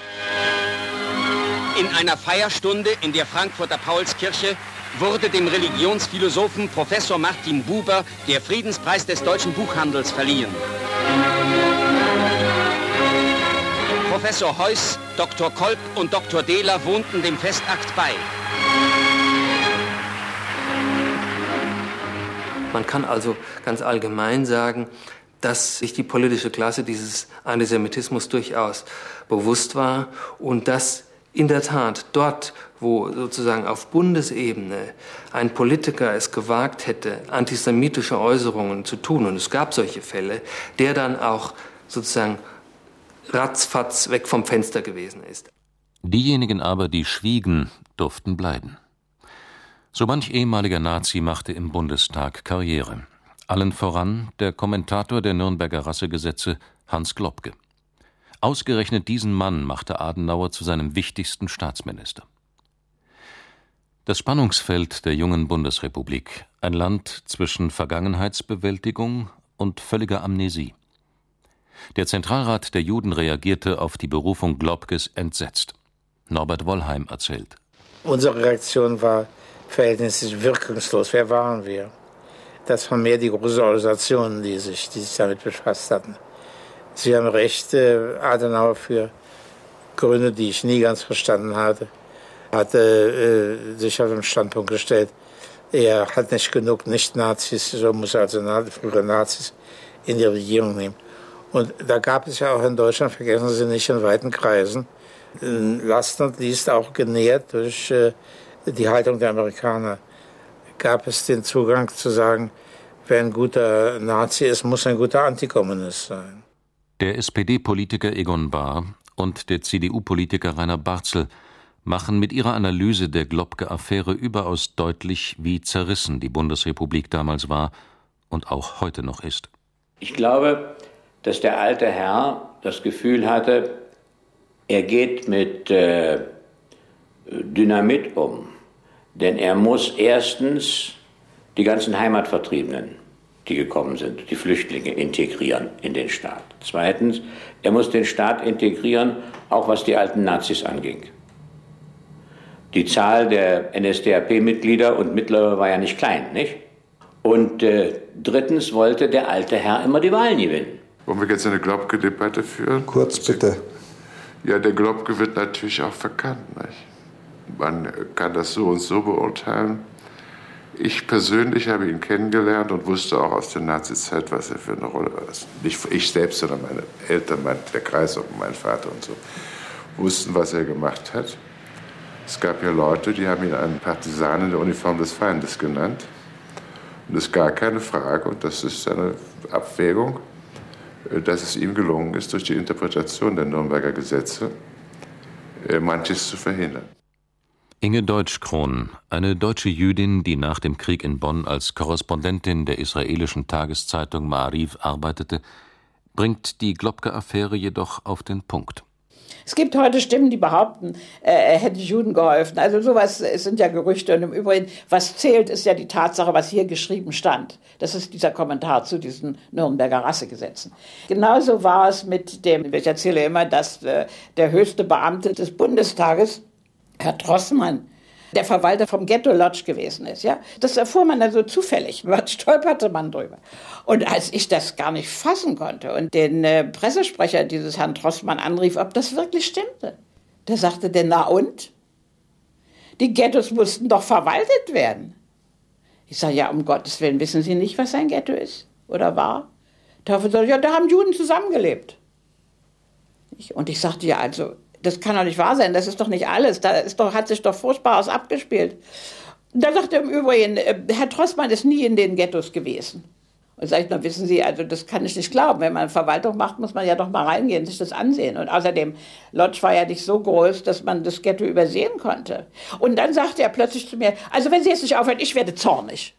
In einer Feierstunde in der Frankfurter Paulskirche wurde dem Religionsphilosophen Professor Martin Buber der Friedenspreis des deutschen Buchhandels verliehen. Professor Heuss, Dr. Kolb und Dr. Dehler wohnten dem Festakt bei. Man kann also ganz allgemein sagen, dass sich die politische Klasse dieses Antisemitismus durchaus bewusst war und dass in der Tat dort, wo sozusagen auf Bundesebene ein Politiker es gewagt hätte, antisemitische Äußerungen zu tun, und es gab solche Fälle, der dann auch sozusagen ratzfatz weg vom Fenster gewesen ist. Diejenigen aber, die schwiegen, durften bleiben. So manch ehemaliger Nazi machte im Bundestag Karriere. Allen voran der Kommentator der Nürnberger Rassegesetze Hans Globke. Ausgerechnet diesen Mann machte Adenauer zu seinem wichtigsten Staatsminister. Das Spannungsfeld der jungen Bundesrepublik, ein Land zwischen Vergangenheitsbewältigung und völliger Amnesie. Der Zentralrat der Juden reagierte auf die Berufung Globkes entsetzt. Norbert Wollheim erzählt. Unsere Reaktion war verhältnismäßig wirkungslos. Wer waren wir? Das waren mehr die großen Organisationen, die sich, die sich damit befasst hatten. Sie haben recht, äh, Adenauer für Gründe, die ich nie ganz verstanden hatte, hatte äh, sich auf den Standpunkt gestellt, er hat nicht genug Nicht-Nazis, so muss er also frühere Nazis in die Regierung nehmen. Und da gab es ja auch in Deutschland, vergessen Sie nicht, in weiten Kreisen, last und least auch genährt durch äh, die Haltung der Amerikaner, gab es den Zugang zu sagen, wer ein guter Nazi ist, muss ein guter Antikommunist sein. Der SPD-Politiker Egon Bahr und der CDU-Politiker Rainer Barzel machen mit ihrer Analyse der Globke-Affäre überaus deutlich, wie zerrissen die Bundesrepublik damals war und auch heute noch ist. Ich glaube, dass der alte Herr das Gefühl hatte, er geht mit äh, Dynamit um. Denn er muss erstens die ganzen Heimatvertriebenen, die gekommen sind, die Flüchtlinge integrieren in den Staat. Zweitens, er muss den Staat integrieren, auch was die alten Nazis anging. Die Zahl der NSDAP-Mitglieder und Mittlerweile war ja nicht klein, nicht? Und äh, drittens wollte der alte Herr immer die Wahlen gewinnen. Wollen wir jetzt eine Globke-Debatte führen? Kurz bitte. Ja, der Globke wird natürlich auch verkannt. Nicht? Man kann das so und so beurteilen. Ich persönlich habe ihn kennengelernt und wusste auch aus der Nazizeit, was er für eine Rolle war. Nicht ich selbst, sondern meine Eltern, mein, der Kreis und mein Vater und so wussten, was er gemacht hat. Es gab ja Leute, die haben ihn einen Partisan in der Uniform des Feindes genannt. Und es ist gar keine Frage, und das ist eine Abwägung, dass es ihm gelungen ist, durch die Interpretation der Nürnberger Gesetze äh, manches zu verhindern. Inge Deutschkron, eine deutsche Jüdin, die nach dem Krieg in Bonn als Korrespondentin der israelischen Tageszeitung Maariv arbeitete, bringt die Globke-Affäre jedoch auf den Punkt. Es gibt heute Stimmen, die behaupten, er hätte Juden geholfen. Also sowas sind ja Gerüchte. Und im Übrigen, was zählt, ist ja die Tatsache, was hier geschrieben stand. Das ist dieser Kommentar zu diesen Nürnberger Rassegesetzen. Genauso war es mit dem, ich erzähle immer, dass äh, der höchste Beamte des Bundestages, Herr Trossmann, der Verwalter vom Ghetto Lodge gewesen ist. Ja? Das erfuhr man dann so zufällig, man stolperte man drüber. Und als ich das gar nicht fassen konnte und den äh, Pressesprecher dieses Herrn Trossmann anrief, ob das wirklich stimmte, der sagte, denn na und? Die Ghettos mussten doch verwaltet werden. Ich sage, ja, um Gottes Willen, wissen Sie nicht, was ein Ghetto ist oder war? Sagte ja, da haben Juden zusammengelebt. Und ich sagte, ja, also, das kann doch nicht wahr sein, das ist doch nicht alles, da ist doch, hat sich doch Furchtbares abgespielt. Da sagte er im Übrigen, äh, Herr Trossmann ist nie in den Ghettos gewesen. Und sage ich, na wissen Sie, also das kann ich nicht glauben. Wenn man Verwaltung macht, muss man ja doch mal reingehen, sich das ansehen. Und außerdem, Lodge war ja nicht so groß, dass man das Ghetto übersehen konnte. Und dann sagte er plötzlich zu mir, also wenn Sie jetzt nicht aufhören, ich werde zornig.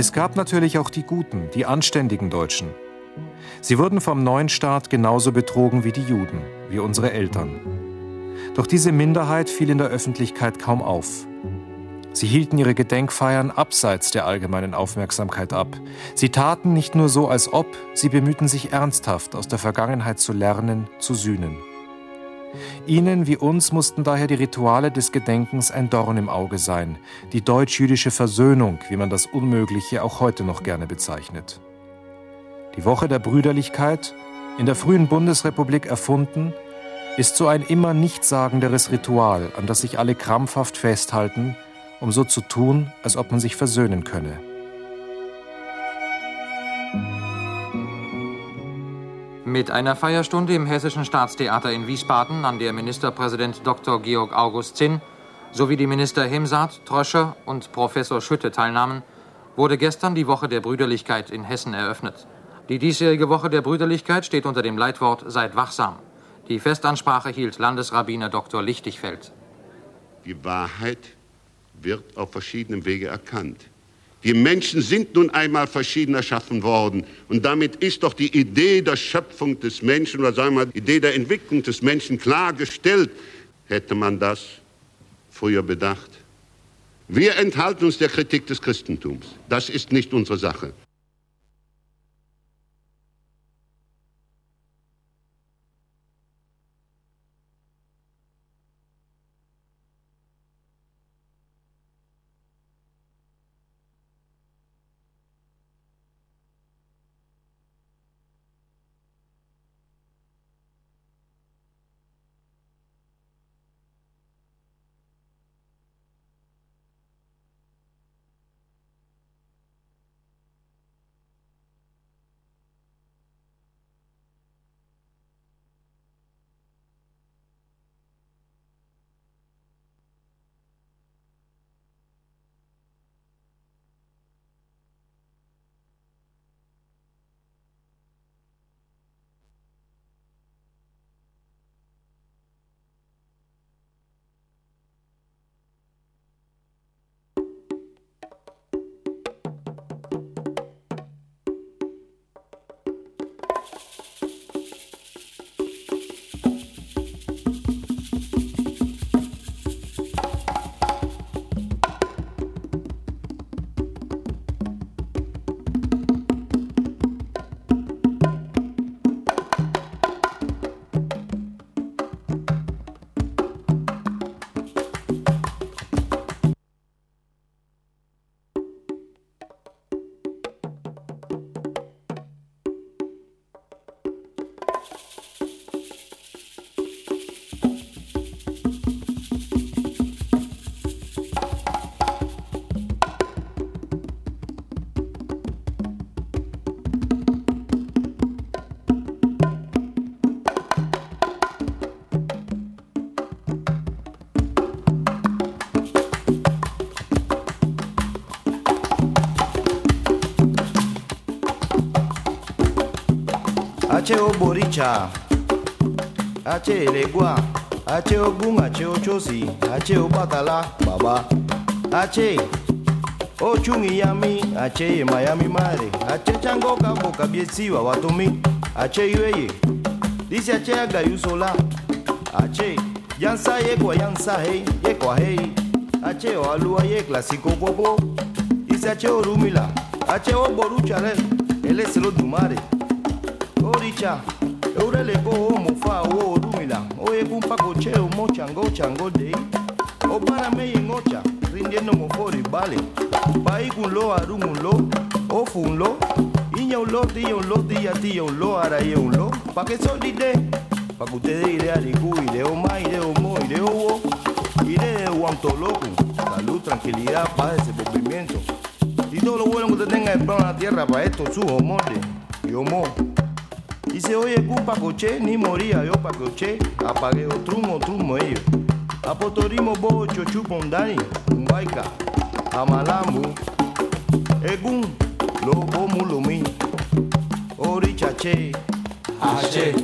Es gab natürlich auch die guten, die anständigen Deutschen. Sie wurden vom neuen Staat genauso betrogen wie die Juden, wie unsere Eltern. Doch diese Minderheit fiel in der Öffentlichkeit kaum auf. Sie hielten ihre Gedenkfeiern abseits der allgemeinen Aufmerksamkeit ab. Sie taten nicht nur so, als ob, sie bemühten sich ernsthaft, aus der Vergangenheit zu lernen, zu sühnen. Ihnen wie uns mussten daher die Rituale des Gedenkens ein Dorn im Auge sein, die deutsch-jüdische Versöhnung, wie man das Unmögliche auch heute noch gerne bezeichnet. Die Woche der Brüderlichkeit, in der frühen Bundesrepublik erfunden, ist so ein immer nichtssagenderes Ritual, an das sich alle krampfhaft festhalten, um so zu tun, als ob man sich versöhnen könne. Mit einer Feierstunde im Hessischen Staatstheater in Wiesbaden, an der Ministerpräsident Dr. Georg August Zinn sowie die Minister Hemsaat, Tröscher und Professor Schütte teilnahmen, wurde gestern die Woche der Brüderlichkeit in Hessen eröffnet. Die diesjährige Woche der Brüderlichkeit steht unter dem Leitwort Seid wachsam. Die Festansprache hielt Landesrabbiner Dr. Lichtigfeld. Die Wahrheit wird auf verschiedenen Wege erkannt. Die Menschen sind nun einmal verschieden erschaffen worden. Und damit ist doch die Idee der Schöpfung des Menschen oder sagen wir die Idee der Entwicklung des Menschen klargestellt. Hätte man das früher bedacht? Wir enthalten uns der Kritik des Christentums. Das ist nicht unsere Sache. Boricha, Ache Legua, Ache Ogun, Ache Ochosi, Ache Obatala, Baba, Ache Ochungi Yami, Ache Miami Mare, Ache Chango Cabo Cabiesiwa Watumi, Ache Yueye, Dice Ache Agayusola, Ache Yansa Yekwa Yansa Hei, Yekwa Hei, Ache Oalua Ye Classico Popo, Dice Ache Orumila, Ache Oboruchare, Ele Selo Dumare, Ocha, Eureleko Omofa O Orúmila, Oyekun Pacoche Omo Chango Chango Dei, Opana Meyen Ocha, rindiendo Mofori, vale, Paikunlo Arunlo, Ofunlo, Iña Unlo, Tía Unlo, Tía Tía Unlo, Araye Unlo, Pa' que soy Dide, Pa' que ustedes iré a Ricu, iré Oma, iré Omo, iré Owo, iré de Guantoloco, salud, tranquilidad, paz, desenvolvimiento. Y todo lo bueno que usted tenga el plan de la tierra para estos sus homores y homo. se oye cupa coche, ni moría yo pa coche, apague o trumo, trumo ellos. Apotorimo bo chochupondani, umbaika, amalambu, egun, lobo mulumi, orichache, ache. Ah.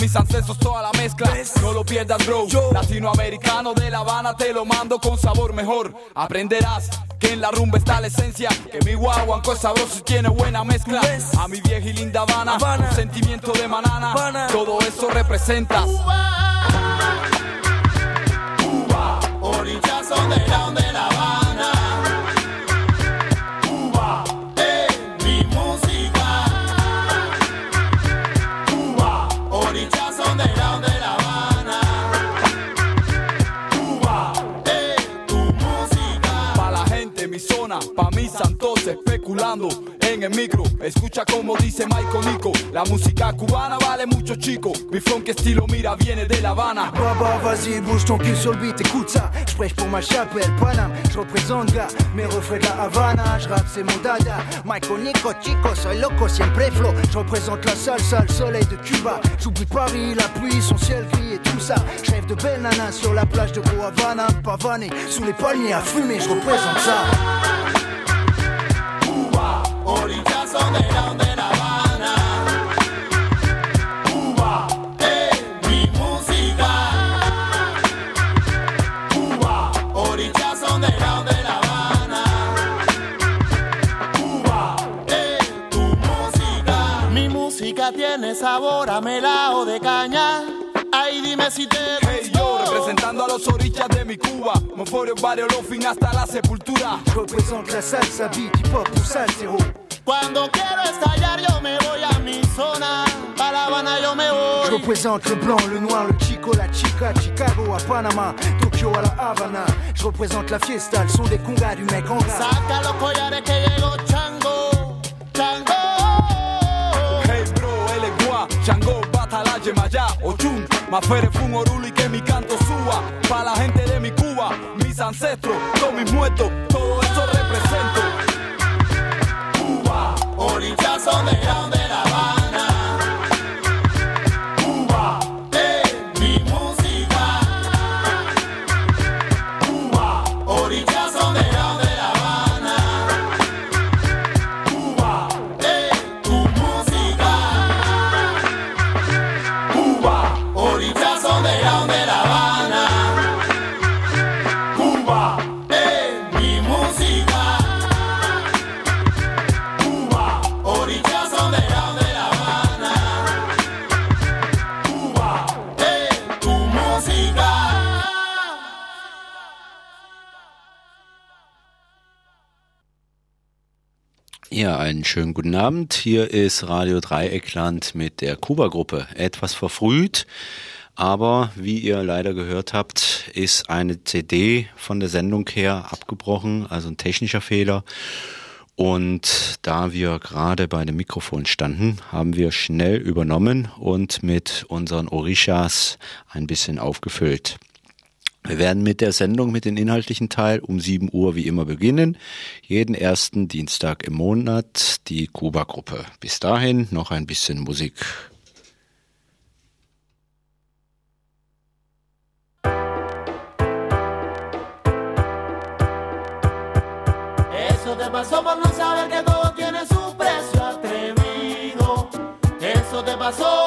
Mis ancestros, toda la mezcla. No lo pierdas, bro. Latinoamericano de La Habana te lo mando con sabor mejor. Aprenderás que en la rumba está la esencia. Que mi guaguanco es sabroso y tiene buena mezcla. A mi vieja y linda Habana, un sentimiento de manana. Todo eso representas. Cuba, el micro. Escucha como dice Michael Nico. La música cubana vale mucho, chico. Mi funk estilo, mira, viene de La Habana. Baba, vas-y, bouge ton cul sur le beat, écoute ça. Je pour ma chapelle, Paname. Je représente, gars, mes refrains de la Havana. Je rappe, c'est mon dada. Michael Nico, chico, soy loco, siempre flow. Je représente la salsa, le soleil de Cuba. J'oublie Paris, la pluie, son ciel gris et tout ça. Je de belles nanas sur la plage de Havana. Pavané, sous les palmiers à fumer, je représente ça. Tiene sabor a melao de caña Ay, dime si te Hey yo, representando a los orichas de mi Cuba. Moforio, barrio, fin hasta la sepultura. Je représente la salsa, beat, hip hop, salsero. Cuando quiero estallar yo me voy a mi zona Pa' La Habana yo me voy Je représente le blanc, le noir, le chico, la chica, Chicago à Panama, Tokyo à la Havana. Je représente la fiesta, le son des congas du mec en gras. Saca los collares que llegó Batala, Yemayá, Ochun, Mafere, Fun, Oruli, que mi canto suba. Pa' la gente de mi Cuba, mis ancestros, todos mis muertos, todo eso represento. Cuba, orichazo de la de La schönen guten Abend. Hier ist Radio Dreieckland mit der Kuba-Gruppe. Etwas verfrüht, aber wie ihr leider gehört habt, ist eine CD von der Sendung her abgebrochen, also ein technischer Fehler. Und da wir gerade bei dem Mikrofon standen, haben wir schnell übernommen und mit unseren Orishas ein bisschen aufgefüllt. Wir werden mit der Sendung, mit dem inhaltlichen Teil um 7 Uhr wie immer beginnen. Jeden ersten Dienstag im Monat die Kuba-Gruppe. Bis dahin noch ein bisschen Musik. Eso te pasó por no saber que todo tiene su precio atrevido. Eso te pasó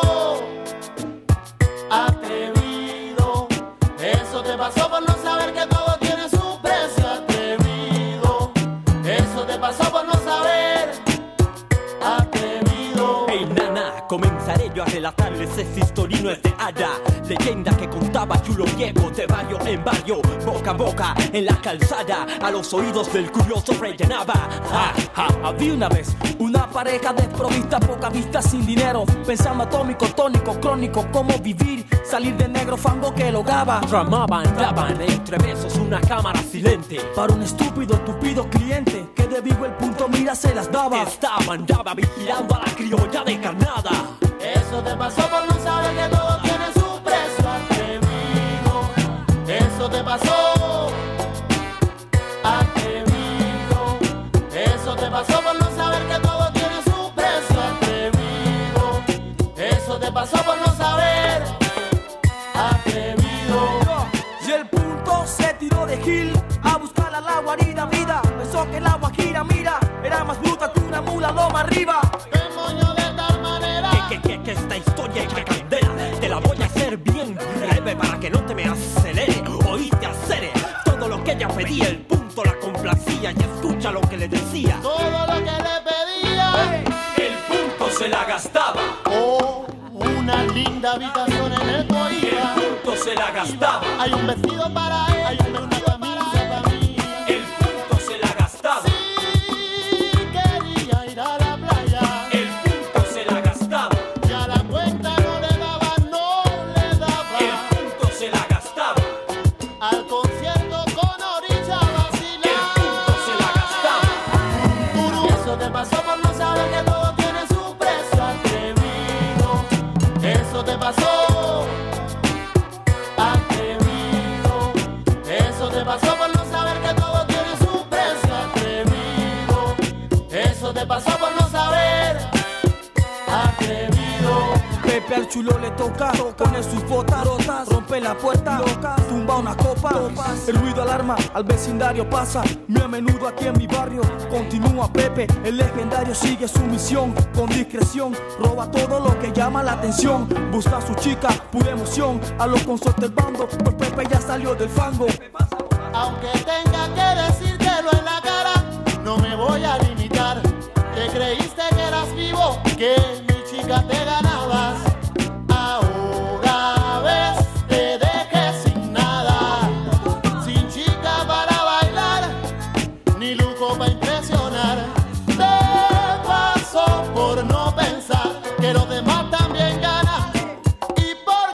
relatarles esta historia no es de hada Leyenda que contaba Chulo Viejo de barrio en barrio Boca a boca en la calzada. A los oídos del curioso rellenaba. Ja, ja, Había una vez una pareja desprovista Poca vista sin dinero. Pensando atómico, tónico, crónico Cómo vivir, salir de negro fango que logaba Tramaban, daban entre besos una cámara silente. Para un estúpido, tupido cliente Que de vivo el punto mira se las daba. Estaba, andaba vigilando a la criolla de carnada Eso te pasó por no saber que todo tiene su precio atrevido. Eso te pasó atrevido. Eso te pasó por no saber que todo tiene su precio atrevido. Eso te pasó por no saber atrevido. Y el punto se tiró de Gil a buscar a la guarida vida. Pensó que la guajira, mira, era más bruta que una mula loma arriba. Demonio esta historia es candela. Te la voy a hacer bien breve para que no te me acelere. Oíste acere todo lo que ella pedía. El punto la complacía y escucha lo que le decía. Todo lo que le pedía. El punto se la gastaba. Oh, una linda habitación en el Coiba. El punto se la gastaba. Hay un vestido para él. Hay una toca, pone sus botas rotas, rompe la puerta, tumba una copa, el ruido alarma, al vecindario pasa, muy a menudo aquí en mi barrio, continúa Pepe, el legendario sigue su misión, con discreción, roba todo lo que llama la atención, busca a su chica, pura emoción, a los consortes del bando, pues Pepe ya salió del fango. Aunque tenga que decírtelo en la cara, no me voy a limitar. Te creíste que eras vivo, que